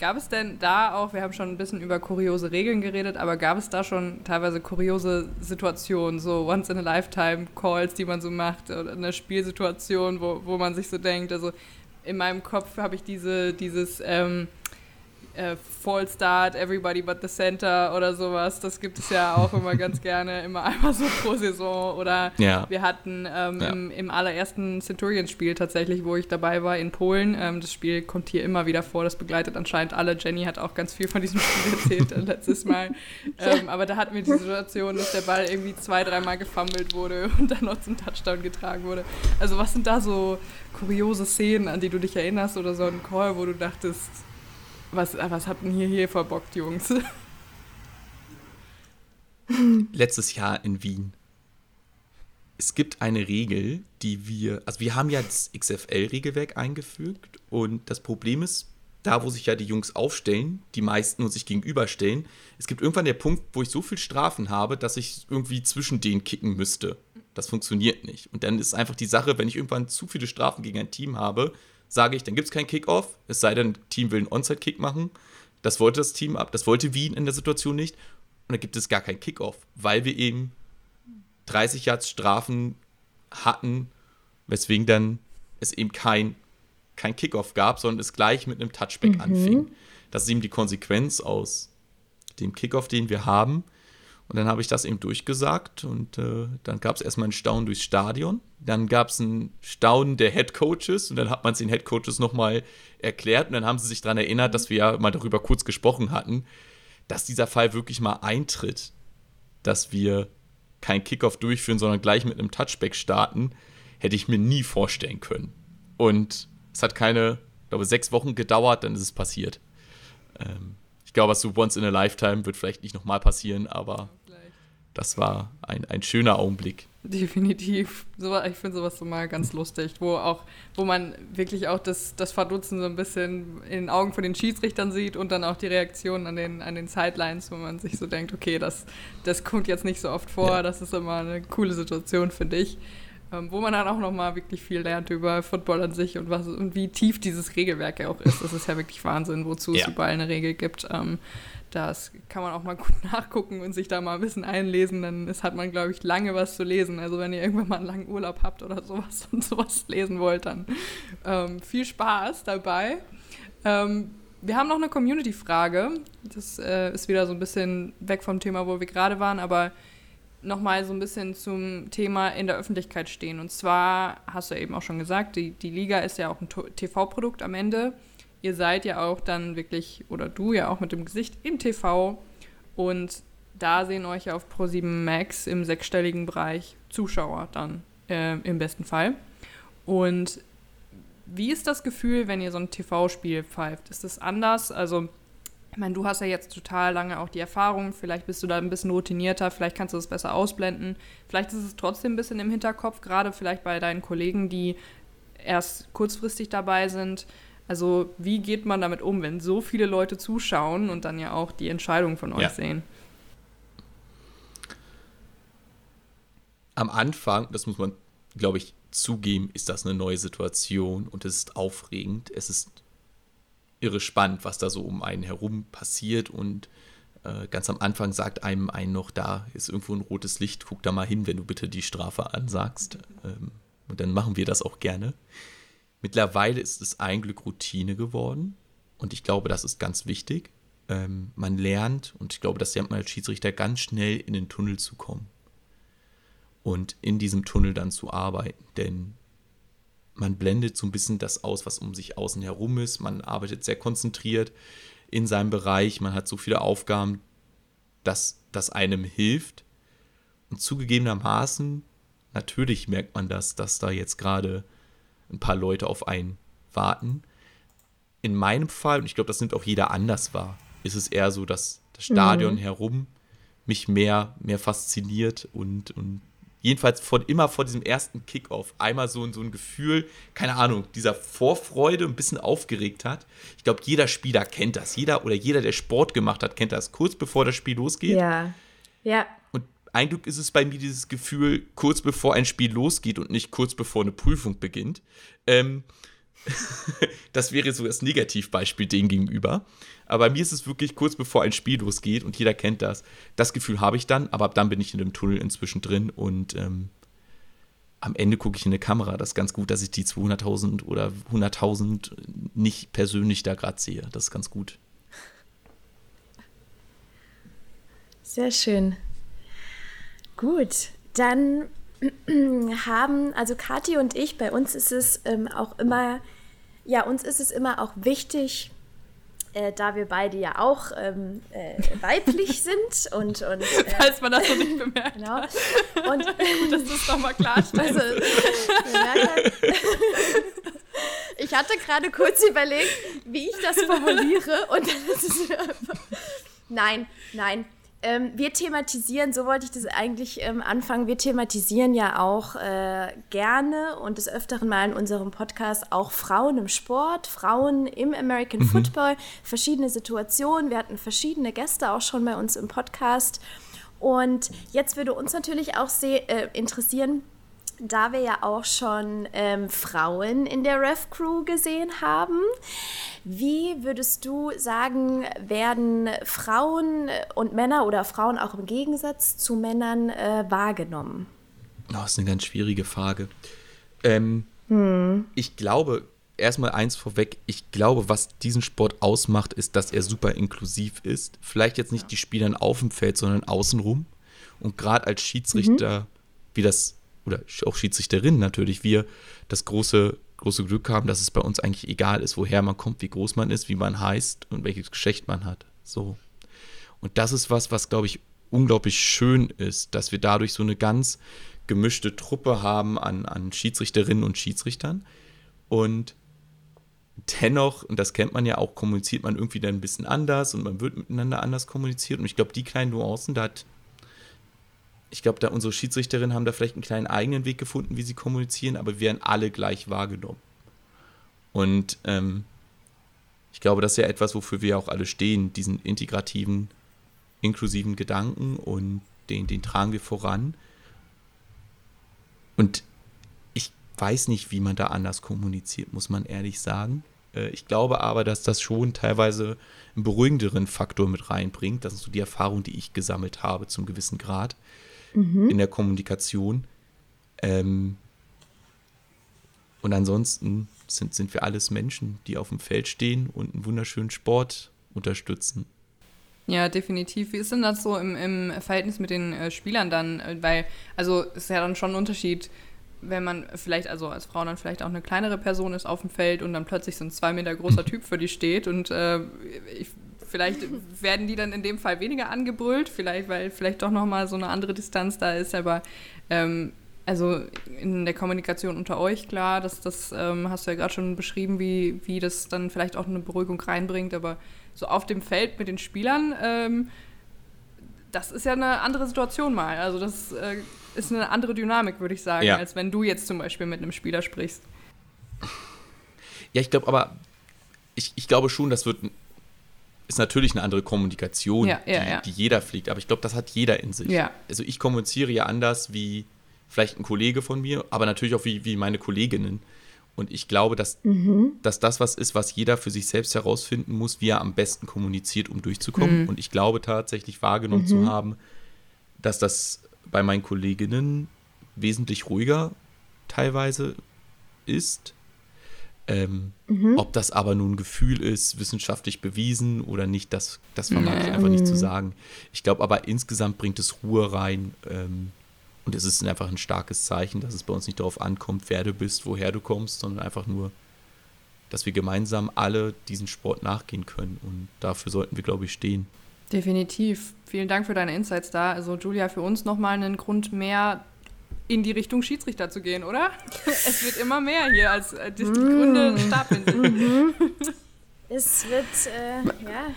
Gab es denn da auch, wir haben schon ein bisschen über kuriose Regeln geredet, aber gab es da schon teilweise kuriose Situationen, so Once-in-a-Lifetime-Calls, die man so macht, oder eine Spielsituation, wo, wo man sich so denkt, also in meinem Kopf habe ich diese, dieses, ähm, äh, Fall Start, Everybody but the Center oder sowas. Das gibt es ja auch immer ganz gerne, immer einmal so pro Saison. Oder ja. wir hatten ähm, ja. im, im, allerersten Centurions-Spiel tatsächlich, wo ich dabei war in Polen. Ähm, das Spiel kommt hier immer wieder vor, das begleitet anscheinend alle. Jenny hat auch ganz viel von diesem Spiel erzählt äh, letztes Mal. Ähm, aber da hatten wir die Situation, dass der Ball irgendwie zwei, dreimal gefummelt wurde und dann noch zum Touchdown getragen wurde. Also was sind da so kuriose Szenen, an die du dich erinnerst oder so ein Call, wo du dachtest, was, was habt ihr hier, hier verbockt, Jungs? Letztes Jahr in Wien. Es gibt eine Regel, die wir, also wir haben ja das XFL-Regelwerk eingefügt und das Problem ist, da wo sich ja die Jungs aufstellen, die meisten und sich gegenüberstellen, es gibt irgendwann der Punkt, wo ich so viel Strafen habe, dass ich irgendwie zwischen denen kicken müsste. Das funktioniert nicht. Und dann ist einfach die Sache, wenn ich irgendwann zu viele Strafen gegen ein Team habe, sage ich, dann gibt es keinen Kickoff, es sei denn, Team will einen Onside-Kick machen. Das wollte das Team ab, das wollte Wien in der Situation nicht. Und dann gibt es gar keinen Kickoff, weil wir eben 30 Yards Strafen hatten, weswegen dann es eben kein, kein Kickoff gab, sondern es gleich mit einem Touchback mhm. anfing. Das ist eben die Konsequenz aus dem Kickoff, den wir haben. Und dann habe ich das eben durchgesagt und äh, dann gab es erstmal ein Staunen durchs Stadion. Dann gab es ein Staunen der Head Coaches und dann hat man es den Head Coaches nochmal erklärt und dann haben sie sich daran erinnert, dass wir ja mal darüber kurz gesprochen hatten, dass dieser Fall wirklich mal eintritt, dass wir kein Kickoff durchführen, sondern gleich mit einem Touchback starten, hätte ich mir nie vorstellen können. Und es hat keine, glaube, sechs Wochen gedauert, dann ist es passiert. Ähm, ich glaube, was so once in a lifetime wird vielleicht nicht nochmal passieren, aber das war ein, ein schöner Augenblick. Definitiv. So, ich finde sowas so mal ganz lustig, wo auch, wo man wirklich auch das, das Verdutzen so ein bisschen in den Augen von den Schiedsrichtern sieht und dann auch die Reaktionen an den, an den Sidelines, wo man sich so denkt, okay, das, das kommt jetzt nicht so oft vor, ja. das ist immer eine coole Situation, finde ich. Ähm, wo man dann auch nochmal wirklich viel lernt über Football an sich und was und wie tief dieses Regelwerk ja auch ist. Das ist ja wirklich Wahnsinn, wozu ja. es überall eine Regel gibt. Ähm, das kann man auch mal gut nachgucken und sich da mal ein bisschen einlesen. Dann ist, hat man, glaube ich, lange was zu lesen. Also wenn ihr irgendwann mal einen langen Urlaub habt oder sowas und sowas lesen wollt, dann ähm, viel Spaß dabei. Ähm, wir haben noch eine Community-Frage. Das äh, ist wieder so ein bisschen weg vom Thema, wo wir gerade waren, aber nochmal so ein bisschen zum Thema in der Öffentlichkeit stehen. Und zwar hast du eben auch schon gesagt, die, die Liga ist ja auch ein TV-Produkt am Ende. Ihr seid ja auch dann wirklich, oder du ja auch mit dem Gesicht im TV. Und da sehen euch ja auf Pro7 Max im sechsstelligen Bereich Zuschauer dann äh, im besten Fall. Und wie ist das Gefühl, wenn ihr so ein TV-Spiel pfeift? Ist das anders? Also ich meine, du hast ja jetzt total lange auch die Erfahrung, vielleicht bist du da ein bisschen routinierter, vielleicht kannst du das besser ausblenden. Vielleicht ist es trotzdem ein bisschen im Hinterkopf, gerade vielleicht bei deinen Kollegen, die erst kurzfristig dabei sind. Also wie geht man damit um, wenn so viele Leute zuschauen und dann ja auch die Entscheidung von euch ja. sehen? Am Anfang, das muss man, glaube ich, zugeben, ist das eine neue Situation und es ist aufregend. Es ist irre spannend, was da so um einen herum passiert und äh, ganz am Anfang sagt einem einen noch, da ist irgendwo ein rotes Licht, guck da mal hin, wenn du bitte die Strafe ansagst. Ähm, und dann machen wir das auch gerne. Mittlerweile ist es ein Glück Routine geworden und ich glaube, das ist ganz wichtig. Ähm, man lernt und ich glaube, das lernt man als Schiedsrichter ganz schnell in den Tunnel zu kommen und in diesem Tunnel dann zu arbeiten, denn man blendet so ein bisschen das aus, was um sich außen herum ist. Man arbeitet sehr konzentriert in seinem Bereich. Man hat so viele Aufgaben, dass das einem hilft. Und zugegebenermaßen, natürlich merkt man das, dass da jetzt gerade ein paar Leute auf einen warten. In meinem Fall, und ich glaube, das nimmt auch jeder anders wahr, ist es eher so, dass das Stadion mhm. herum mich mehr, mehr fasziniert und, und jedenfalls von immer vor diesem ersten Kickoff einmal so, so ein Gefühl, keine Ahnung, dieser Vorfreude, ein bisschen aufgeregt hat. Ich glaube, jeder Spieler kennt das. Jeder oder jeder, der Sport gemacht hat, kennt das. Kurz bevor das Spiel losgeht. Ja. Ja. Ein Glück ist es bei mir dieses Gefühl, kurz bevor ein Spiel losgeht und nicht kurz bevor eine Prüfung beginnt. Ähm, das wäre so das Negativbeispiel dem gegenüber. Aber bei mir ist es wirklich kurz bevor ein Spiel losgeht und jeder kennt das. Das Gefühl habe ich dann, aber ab dann bin ich in dem Tunnel inzwischen drin und ähm, am Ende gucke ich in eine Kamera. Das ist ganz gut, dass ich die 200.000 oder 100.000 nicht persönlich da gerade sehe. Das ist ganz gut. Sehr schön. Gut, dann haben, also Kathi und ich, bei uns ist es ähm, auch immer, ja, uns ist es immer auch wichtig, äh, da wir beide ja auch ähm, äh, weiblich sind und, und äh, falls man das so nicht bemerkt genau. und gut dass du es nochmal klarstellst. Also, ich hatte gerade kurz überlegt wie ich das formuliere und dann ist es nein nein ähm, wir thematisieren, so wollte ich das eigentlich ähm, anfangen, wir thematisieren ja auch äh, gerne und des Öfteren mal in unserem Podcast auch Frauen im Sport, Frauen im American mhm. Football, verschiedene Situationen. Wir hatten verschiedene Gäste auch schon bei uns im Podcast. Und jetzt würde uns natürlich auch äh, interessieren, da wir ja auch schon ähm, Frauen in der Ref Crew gesehen haben. Wie würdest du sagen, werden Frauen und Männer oder Frauen auch im Gegensatz zu Männern äh, wahrgenommen? Oh, das ist eine ganz schwierige Frage. Ähm, hm. Ich glaube, erstmal eins vorweg, ich glaube, was diesen Sport ausmacht, ist, dass er super inklusiv ist. Vielleicht jetzt nicht die Spieler auf dem Feld, sondern außenrum. Und gerade als Schiedsrichter, mhm. wie das oder auch Schiedsrichterinnen natürlich, wir das große, große Glück haben, dass es bei uns eigentlich egal ist, woher man kommt, wie groß man ist, wie man heißt und welches Geschlecht man hat. So. Und das ist was, was, glaube ich, unglaublich schön ist, dass wir dadurch so eine ganz gemischte Truppe haben an, an Schiedsrichterinnen und Schiedsrichtern. Und dennoch, und das kennt man ja auch, kommuniziert man irgendwie dann ein bisschen anders und man wird miteinander anders kommuniziert. Und ich glaube, die kleinen Nuancen, da hat, ich glaube, da unsere Schiedsrichterinnen haben da vielleicht einen kleinen eigenen Weg gefunden, wie sie kommunizieren, aber wir werden alle gleich wahrgenommen. Und ähm, ich glaube, das ist ja etwas, wofür wir auch alle stehen, diesen integrativen, inklusiven Gedanken und den, den tragen wir voran. Und ich weiß nicht, wie man da anders kommuniziert, muss man ehrlich sagen. Äh, ich glaube aber, dass das schon teilweise einen beruhigenderen Faktor mit reinbringt. Das ist so die Erfahrung, die ich gesammelt habe zum gewissen Grad mhm. in der Kommunikation. Ähm und ansonsten sind, sind wir alles Menschen, die auf dem Feld stehen und einen wunderschönen Sport unterstützen. Ja, definitiv. Wie ist denn das so im, im Verhältnis mit den äh, Spielern dann? Weil, also es ist ja dann schon ein Unterschied, wenn man vielleicht, also als Frau dann vielleicht auch eine kleinere Person ist auf dem Feld und dann plötzlich so ein zwei Meter großer Typ für die steht und äh, ich, vielleicht werden die dann in dem Fall weniger angebrüllt, vielleicht, weil vielleicht doch nochmal so eine andere Distanz da ist, aber ähm, also in der Kommunikation unter euch, klar, das, das ähm, hast du ja gerade schon beschrieben, wie, wie das dann vielleicht auch eine Beruhigung reinbringt, aber so auf dem Feld mit den Spielern, ähm, das ist ja eine andere Situation mal. Also das äh, ist eine andere Dynamik, würde ich sagen, ja. als wenn du jetzt zum Beispiel mit einem Spieler sprichst. Ja, ich glaube aber, ich, ich glaube schon, das wird ist natürlich eine andere Kommunikation, ja, ja, die, die, jeder fliegt, aber ich glaube, das hat jeder in sich. Also ich kommuniziere ja anders wie vielleicht ein Kollege von mir, aber natürlich auch wie, wie meine Kolleginnen. Und ich glaube, dass, mhm. dass das was ist, was jeder für sich selbst herausfinden muss, wie er am besten kommuniziert, um durchzukommen. Mhm. Und ich glaube tatsächlich wahrgenommen mhm. zu haben, dass das bei meinen Kolleginnen wesentlich ruhiger teilweise ist. Ähm, mhm. Ob das aber nun ein Gefühl ist, wissenschaftlich bewiesen oder nicht, das, das vermag ich einfach nicht zu sagen. Ich glaube aber insgesamt bringt es Ruhe rein. Ähm, und es ist einfach ein starkes Zeichen, dass es bei uns nicht darauf ankommt, wer du bist, woher du kommst, sondern einfach nur, dass wir gemeinsam alle diesen Sport nachgehen können. Und dafür sollten wir, glaube ich, stehen. Definitiv. Vielen Dank für deine Insights da. Also Julia, für uns nochmal einen Grund mehr in die Richtung Schiedsrichter zu gehen, oder? es wird immer mehr hier, als äh, die, die Gründe stapeln sich. Mhm. Es wird, äh, ja,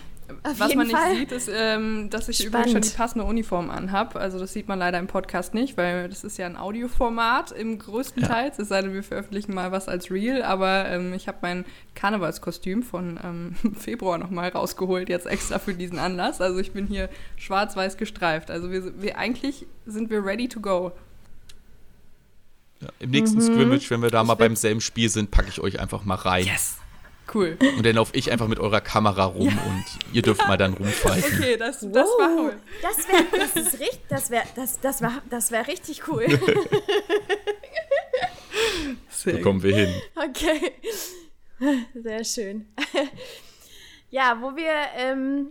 auf Was man nicht Fall. sieht, ist, ähm, dass ich Spannend. übrigens schon die passende Uniform anhabe. Also das sieht man leider im Podcast nicht, weil das ist ja ein Audioformat im größten ja. Teil. Es sei denn, wir veröffentlichen mal was als Real. Aber ähm, ich habe mein Karnevalskostüm von ähm, Februar nochmal rausgeholt, jetzt extra für diesen Anlass. Also ich bin hier schwarz-weiß gestreift. Also wir, wir eigentlich sind wir ready to go. Ja, Im nächsten mhm. Scrimmage, wenn wir da mal beim selben Spiel sind, packe ich euch einfach mal rein. Yes! Cool. Und dann laufe ich einfach mit eurer Kamera rum ja. und ihr dürft mal dann rumpfeifen. Okay, das, das wow. war cool. Das wäre das ist richtig, das wäre das, das das wär richtig cool. Sehr so kommen wir hin. Okay. Sehr schön. Ja, wo wir ähm,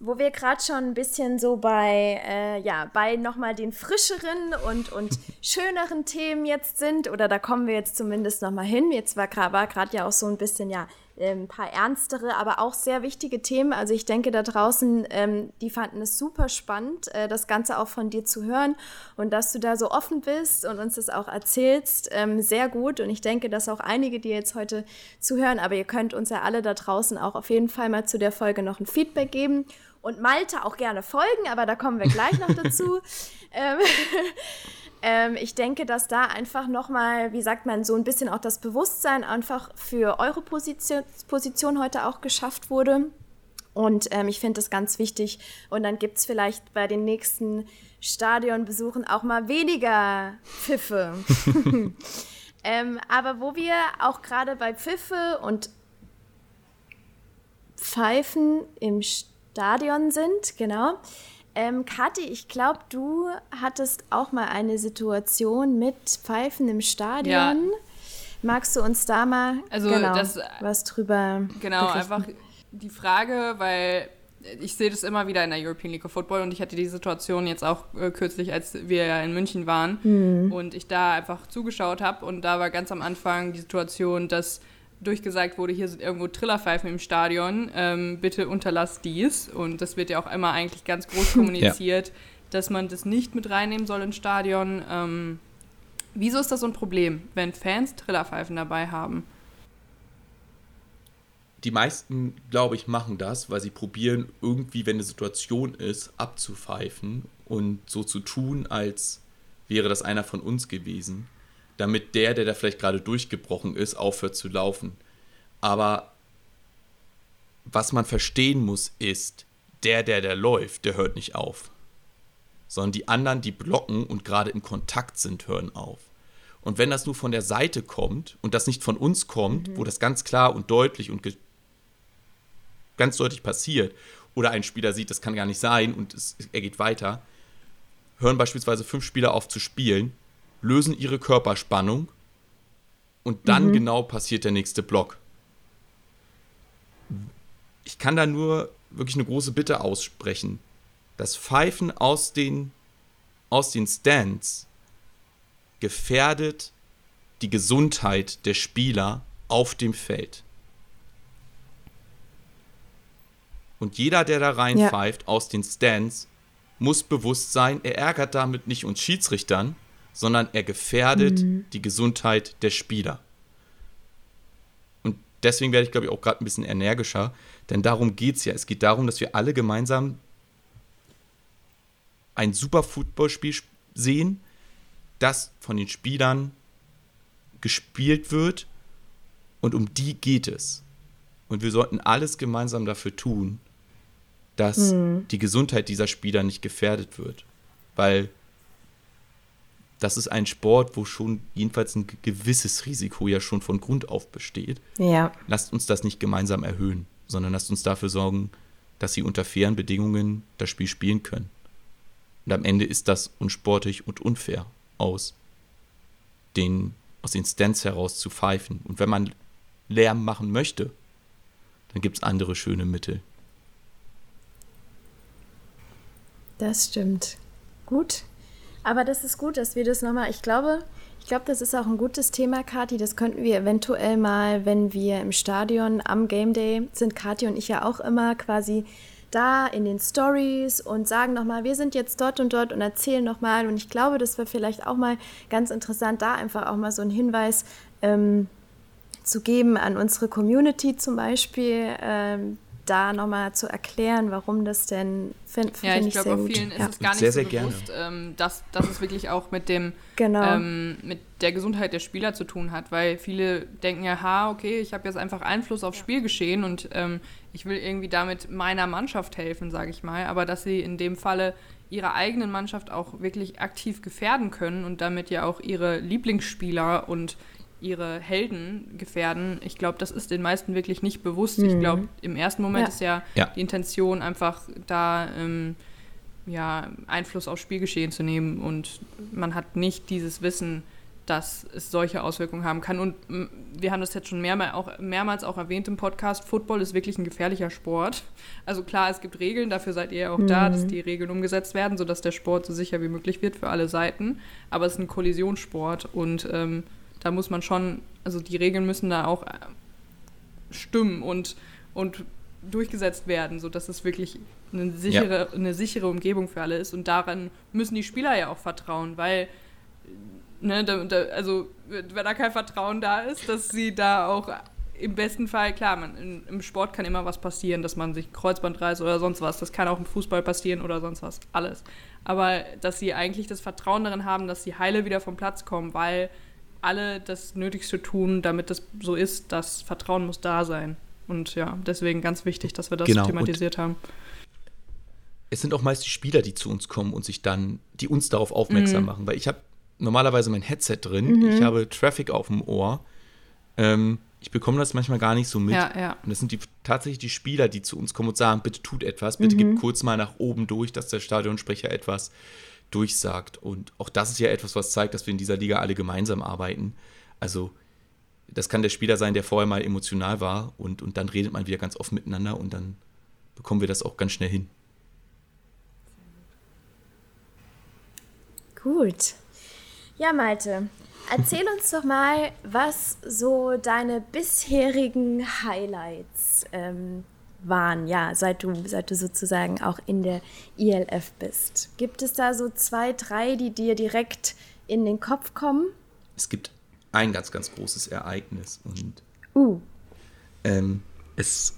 wo wir gerade schon ein bisschen so bei, äh, ja, bei nochmal den frischeren und, und schöneren Themen jetzt sind, oder da kommen wir jetzt zumindest nochmal hin. Jetzt war gerade ja auch so ein bisschen, ja, ein paar ernstere, aber auch sehr wichtige Themen. Also ich denke, da draußen, ähm, die fanden es super spannend, äh, das Ganze auch von dir zu hören und dass du da so offen bist und uns das auch erzählst. Ähm, sehr gut. Und ich denke, dass auch einige, die jetzt heute zuhören, aber ihr könnt uns ja alle da draußen auch auf jeden Fall mal zu der Folge noch ein Feedback geben und Malte auch gerne folgen, aber da kommen wir gleich noch dazu. ähm, ähm, ich denke, dass da einfach nochmal, wie sagt man, so ein bisschen auch das Bewusstsein einfach für eure Position, Position heute auch geschafft wurde. Und ähm, ich finde das ganz wichtig. Und dann gibt es vielleicht bei den nächsten Stadionbesuchen auch mal weniger Pfiffe. ähm, aber wo wir auch gerade bei Pfiffe und Pfeifen im Stadion sind, genau, ähm, Kathi, ich glaube, du hattest auch mal eine Situation mit Pfeifen im Stadion. Ja. Magst du uns da mal also genau, das, was drüber Genau, berichten? einfach die Frage, weil ich sehe das immer wieder in der European League of Football und ich hatte die Situation jetzt auch äh, kürzlich, als wir ja in München waren mhm. und ich da einfach zugeschaut habe und da war ganz am Anfang die Situation, dass durchgesagt wurde, hier sind irgendwo Trillerpfeifen im Stadion, ähm, bitte unterlasst dies. Und das wird ja auch immer eigentlich ganz groß kommuniziert, ja. dass man das nicht mit reinnehmen soll ins Stadion. Ähm, wieso ist das so ein Problem, wenn Fans Trillerpfeifen dabei haben? Die meisten, glaube ich, machen das, weil sie probieren, irgendwie, wenn eine Situation ist, abzupfeifen und so zu tun, als wäre das einer von uns gewesen damit der, der da vielleicht gerade durchgebrochen ist, aufhört zu laufen. Aber was man verstehen muss, ist, der, der da läuft, der hört nicht auf. Sondern die anderen, die blocken und gerade im Kontakt sind, hören auf. Und wenn das nur von der Seite kommt und das nicht von uns kommt, mhm. wo das ganz klar und deutlich und ganz deutlich passiert, oder ein Spieler sieht, das kann gar nicht sein und es, er geht weiter, hören beispielsweise fünf Spieler auf zu spielen, lösen ihre Körperspannung und dann mhm. genau passiert der nächste Block. Ich kann da nur wirklich eine große Bitte aussprechen. Das Pfeifen aus den, aus den Stands gefährdet die Gesundheit der Spieler auf dem Feld. Und jeder, der da reinpfeift ja. aus den Stands, muss bewusst sein, er ärgert damit nicht uns Schiedsrichtern, sondern er gefährdet mhm. die Gesundheit der Spieler. Und deswegen werde ich, glaube ich, auch gerade ein bisschen energischer, denn darum geht es ja. Es geht darum, dass wir alle gemeinsam ein super Footballspiel sehen, das von den Spielern gespielt wird und um die geht es. Und wir sollten alles gemeinsam dafür tun, dass mhm. die Gesundheit dieser Spieler nicht gefährdet wird. Weil das ist ein Sport, wo schon jedenfalls ein gewisses Risiko ja schon von Grund auf besteht. Ja. Lasst uns das nicht gemeinsam erhöhen, sondern lasst uns dafür sorgen, dass sie unter fairen Bedingungen das Spiel spielen können. Und am Ende ist das unsportlich und unfair aus den, aus den Stands heraus zu pfeifen. Und wenn man Lärm machen möchte, dann gibt es andere schöne Mittel. Das stimmt. Gut, aber das ist gut, dass wir das nochmal, ich glaube, ich glaube, das ist auch ein gutes Thema, Kati. Das könnten wir eventuell mal, wenn wir im Stadion am Game Day sind, Kati und ich ja auch immer quasi da in den Stories und sagen nochmal, wir sind jetzt dort und dort und erzählen nochmal. Und ich glaube, das wäre vielleicht auch mal ganz interessant, da einfach auch mal so einen Hinweis ähm, zu geben an unsere Community zum Beispiel, ähm, da nochmal zu erklären, warum das denn finde find ja, ich, ich glaube, auf vielen ist es gar nicht sehr, so sehr bewusst, ähm, dass, dass es wirklich auch mit dem genau. ähm, mit der Gesundheit der Spieler zu tun hat, weil viele denken ja, ha, okay, ich habe jetzt einfach Einfluss aufs Spielgeschehen und ähm, ich will irgendwie damit meiner Mannschaft helfen, sage ich mal, aber dass sie in dem Falle ihrer eigenen Mannschaft auch wirklich aktiv gefährden können und damit ja auch ihre Lieblingsspieler und ihre Helden gefährden. Ich glaube, das ist den meisten wirklich nicht bewusst. Mhm. Ich glaube, im ersten Moment ja. ist ja, ja, die Intention einfach da ähm, ja, Einfluss aufs Spielgeschehen zu nehmen und man hat nicht dieses Wissen, dass es solche Auswirkungen haben kann. Und wir haben das jetzt schon mehrmals auch, mehrmals auch erwähnt im Podcast, Football ist wirklich ein gefährlicher Sport. Also klar, es gibt Regeln, dafür seid ihr auch mhm. da, dass die Regeln umgesetzt werden, sodass der Sport so sicher wie möglich wird für alle Seiten. Aber es ist ein Kollisionssport und ähm, da muss man schon, also die Regeln müssen da auch äh, stimmen und, und durchgesetzt werden, sodass es wirklich eine sichere, ja. eine sichere Umgebung für alle ist. Und daran müssen die Spieler ja auch vertrauen, weil, ne, da, da, also wenn da kein Vertrauen da ist, dass sie da auch im besten Fall, klar, man, in, im Sport kann immer was passieren, dass man sich Kreuzband reißt oder sonst was. Das kann auch im Fußball passieren oder sonst was. Alles. Aber dass sie eigentlich das Vertrauen darin haben, dass sie heile wieder vom Platz kommen, weil alle das Nötigste tun, damit das so ist. Das Vertrauen muss da sein. Und ja, deswegen ganz wichtig, dass wir das genau. thematisiert und haben. Es sind auch meist die Spieler, die zu uns kommen und sich dann, die uns darauf aufmerksam mhm. machen. Weil ich habe normalerweise mein Headset drin, mhm. ich habe Traffic auf dem Ohr. Ähm, ich bekomme das manchmal gar nicht so mit. Ja, ja. Und das sind die, tatsächlich die Spieler, die zu uns kommen und sagen, bitte tut etwas, bitte mhm. gib kurz mal nach oben durch, dass der Stadionsprecher etwas durchsagt. Und auch das ist ja etwas, was zeigt, dass wir in dieser Liga alle gemeinsam arbeiten. Also das kann der Spieler sein, der vorher mal emotional war und, und dann redet man wieder ganz offen miteinander und dann bekommen wir das auch ganz schnell hin. Gut. Ja, Malte, erzähl uns doch mal, was so deine bisherigen Highlights ähm, waren, ja, seit du, seit du sozusagen auch in der ILF bist. Gibt es da so zwei, drei, die dir direkt in den Kopf kommen? Es gibt ein ganz, ganz großes Ereignis und uh. ähm, es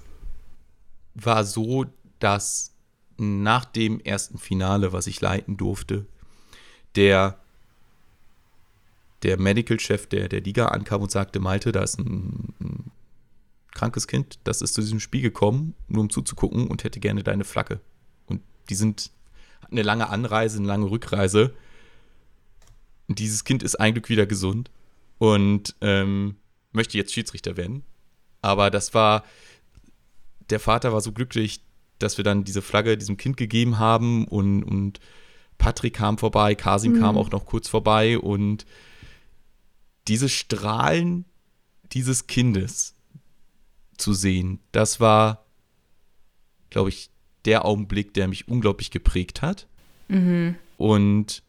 war so, dass nach dem ersten Finale, was ich leiten durfte, der der Medical-Chef der, der Liga ankam und sagte, Malte, da ist ein, ein krankes Kind, das ist zu diesem Spiel gekommen, nur um zuzugucken und hätte gerne deine Flagge. Und die sind eine lange Anreise, eine lange Rückreise. Und dieses Kind ist ein Glück wieder gesund und ähm, möchte jetzt Schiedsrichter werden. Aber das war, der Vater war so glücklich, dass wir dann diese Flagge diesem Kind gegeben haben und, und Patrick kam vorbei, Kasim mhm. kam auch noch kurz vorbei und dieses Strahlen dieses Kindes zu sehen, das war, glaube ich, der Augenblick, der mich unglaublich geprägt hat. Mhm. Und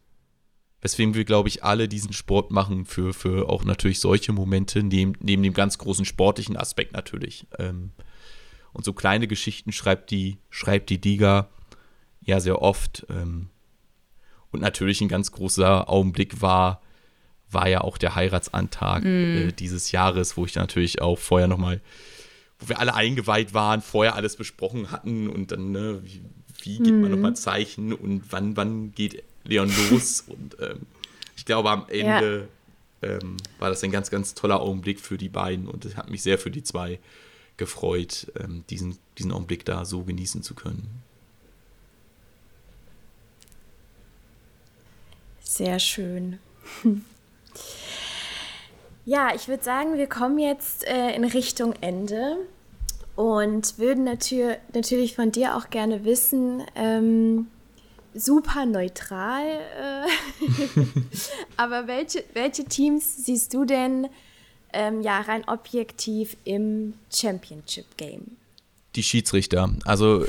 weswegen wir, glaube ich, alle diesen Sport machen, für, für auch natürlich solche Momente, neben, neben dem ganz großen sportlichen Aspekt natürlich. Ähm, und so kleine Geschichten schreibt die, schreibt die Liga ja sehr oft. Ähm, und natürlich ein ganz großer Augenblick war, war ja auch der Heiratsantrag mm. äh, dieses Jahres, wo ich natürlich auch vorher nochmal, wo wir alle eingeweiht waren, vorher alles besprochen hatten und dann, ne, wie, wie gibt man nochmal Zeichen und wann, wann geht Leon los? und ähm, ich glaube, am Ende ja. ähm, war das ein ganz, ganz toller Augenblick für die beiden und es hat mich sehr für die zwei gefreut, ähm, diesen, diesen Augenblick da so genießen zu können. Sehr schön. Ja, ich würde sagen, wir kommen jetzt äh, in Richtung Ende und würden natür natürlich von dir auch gerne wissen, ähm, super neutral, äh, aber welche, welche Teams siehst du denn ähm, ja rein objektiv im Championship Game? Die Schiedsrichter. Also,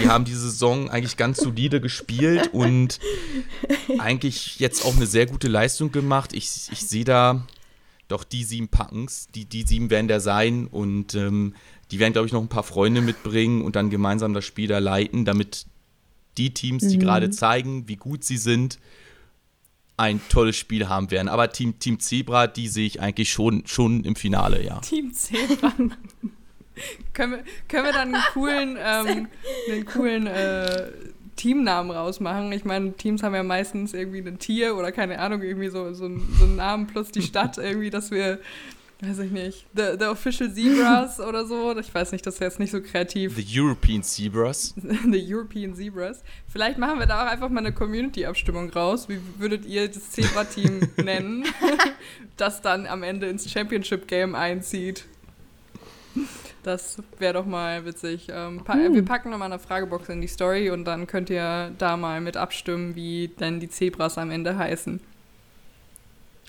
die haben diese Saison eigentlich ganz solide gespielt und eigentlich jetzt auch eine sehr gute Leistung gemacht. Ich, ich sehe da doch die sieben Packens, die, die sieben werden da sein und ähm, die werden, glaube ich, noch ein paar Freunde mitbringen und dann gemeinsam das Spiel da leiten, damit die Teams, die mhm. gerade zeigen, wie gut sie sind, ein tolles Spiel haben werden. Aber Team, Team Zebra, die sehe ich eigentlich schon, schon im Finale, ja. Team Zebra. können, wir, können wir dann einen coolen, ähm, einen coolen äh, Teamnamen rausmachen. Ich meine, Teams haben ja meistens irgendwie ein Tier oder keine Ahnung, irgendwie so, so, so einen Namen plus die Stadt, irgendwie, dass wir, weiß ich nicht, The, the Official Zebras oder so. Ich weiß nicht, das ist jetzt nicht so kreativ. The European Zebras. The European Zebras. Vielleicht machen wir da auch einfach mal eine Community-Abstimmung raus. Wie würdet ihr das Zebra-Team nennen, das dann am Ende ins Championship-Game einzieht? Das wäre doch mal witzig. Ähm, pa hm. Wir packen nochmal eine Fragebox in die Story und dann könnt ihr da mal mit abstimmen, wie denn die Zebras am Ende heißen.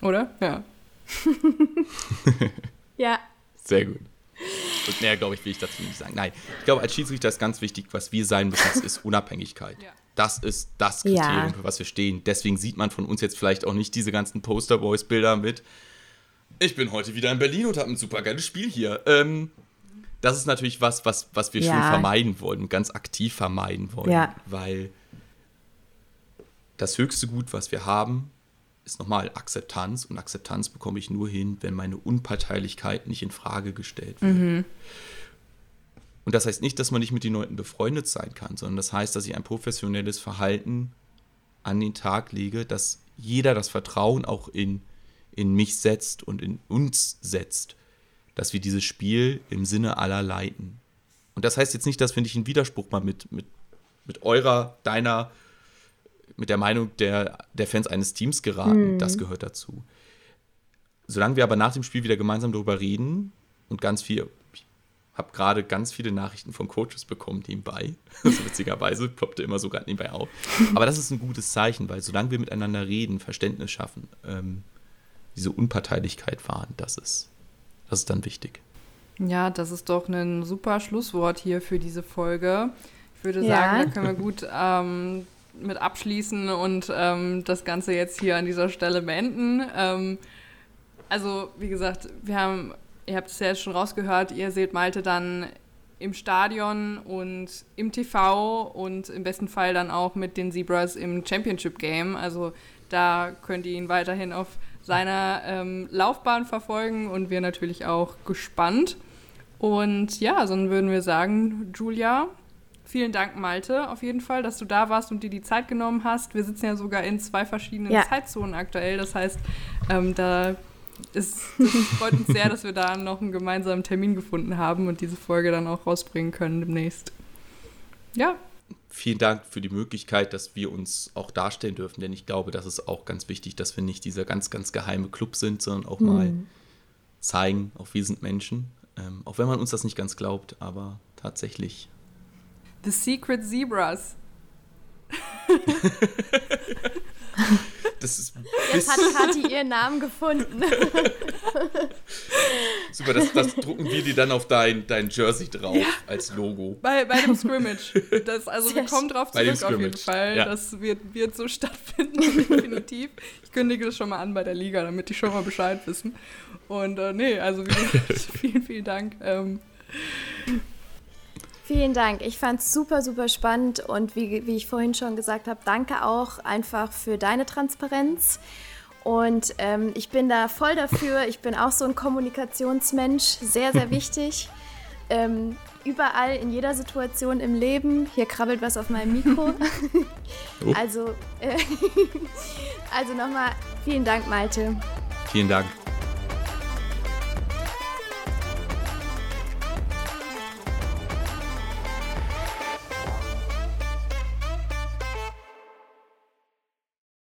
Oder? Ja. ja. Sehr gut. Und mehr, glaube ich, will ich dazu nicht sagen. Nein, ich glaube, als Schiedsrichter ist ganz wichtig, was wir sein müssen, ist Unabhängigkeit. Ja. Das ist das Kriterium, ja. für was wir stehen. Deswegen sieht man von uns jetzt vielleicht auch nicht diese ganzen Posterboys-Bilder mit. Ich bin heute wieder in Berlin und habe ein super geiles Spiel hier. Ähm, das ist natürlich was, was, was wir ja. schon vermeiden wollen, ganz aktiv vermeiden wollen. Ja. Weil das höchste Gut, was wir haben, ist nochmal Akzeptanz. Und Akzeptanz bekomme ich nur hin, wenn meine Unparteilichkeit nicht in Frage gestellt wird. Mhm. Und das heißt nicht, dass man nicht mit den Leuten befreundet sein kann, sondern das heißt, dass ich ein professionelles Verhalten an den Tag lege, dass jeder das Vertrauen auch in, in mich setzt und in uns setzt dass wir dieses Spiel im Sinne aller leiten. Und das heißt jetzt nicht, dass wir nicht in Widerspruch mal mit, mit, mit eurer, deiner, mit der Meinung der, der Fans eines Teams geraten. Mhm. Das gehört dazu. Solange wir aber nach dem Spiel wieder gemeinsam darüber reden und ganz viel, ich habe gerade ganz viele Nachrichten von Coaches bekommen nebenbei. Also witzigerweise ploppte immer sogar nebenbei auf. Aber das ist ein gutes Zeichen, weil solange wir miteinander reden, Verständnis schaffen, ähm, diese Unparteilichkeit wahren, das ist das ist dann wichtig. Ja, das ist doch ein super Schlusswort hier für diese Folge. Ich würde sagen, ja. da können wir gut ähm, mit abschließen und ähm, das Ganze jetzt hier an dieser Stelle beenden. Ähm, also, wie gesagt, wir haben, ihr habt es ja jetzt schon rausgehört, ihr seht Malte dann im Stadion und im TV und im besten Fall dann auch mit den Zebras im Championship Game. Also da könnt ihr ihn weiterhin auf seiner ähm, Laufbahn verfolgen und wir natürlich auch gespannt. Und ja, dann würden wir sagen, Julia, vielen Dank, Malte, auf jeden Fall, dass du da warst und dir die Zeit genommen hast. Wir sitzen ja sogar in zwei verschiedenen ja. Zeitzonen aktuell. Das heißt, ähm, da ist, das freut uns sehr, dass wir da noch einen gemeinsamen Termin gefunden haben und diese Folge dann auch rausbringen können demnächst. Ja. Vielen Dank für die Möglichkeit, dass wir uns auch darstellen dürfen, denn ich glaube, das ist auch ganz wichtig, dass wir nicht dieser ganz, ganz geheime Club sind, sondern auch mhm. mal zeigen, auch wir sind Menschen. Ähm, auch wenn man uns das nicht ganz glaubt, aber tatsächlich. The Secret Zebras. Das ist Jetzt hat Kathi ihren Namen gefunden. Super, das, das, drucken wir dir dann auf dein, dein Jersey drauf ja. als Logo. Bei, bei dem Scrimmage. Das, also wir kommen drauf zurück auf jeden Fall. Ja. Das wird, wird so stattfinden, definitiv. Ich kündige das schon mal an bei der Liga, damit die schon mal Bescheid wissen. Und äh, nee, also wie gesagt, vielen, vielen Dank. Ähm, Vielen Dank. Ich fand es super, super spannend und wie, wie ich vorhin schon gesagt habe, danke auch einfach für deine Transparenz. Und ähm, ich bin da voll dafür. Ich bin auch so ein Kommunikationsmensch, sehr, sehr wichtig. Ähm, überall, in jeder Situation im Leben. Hier krabbelt was auf meinem Mikro. Oh. Also, äh, also nochmal vielen Dank, Malte. Vielen Dank.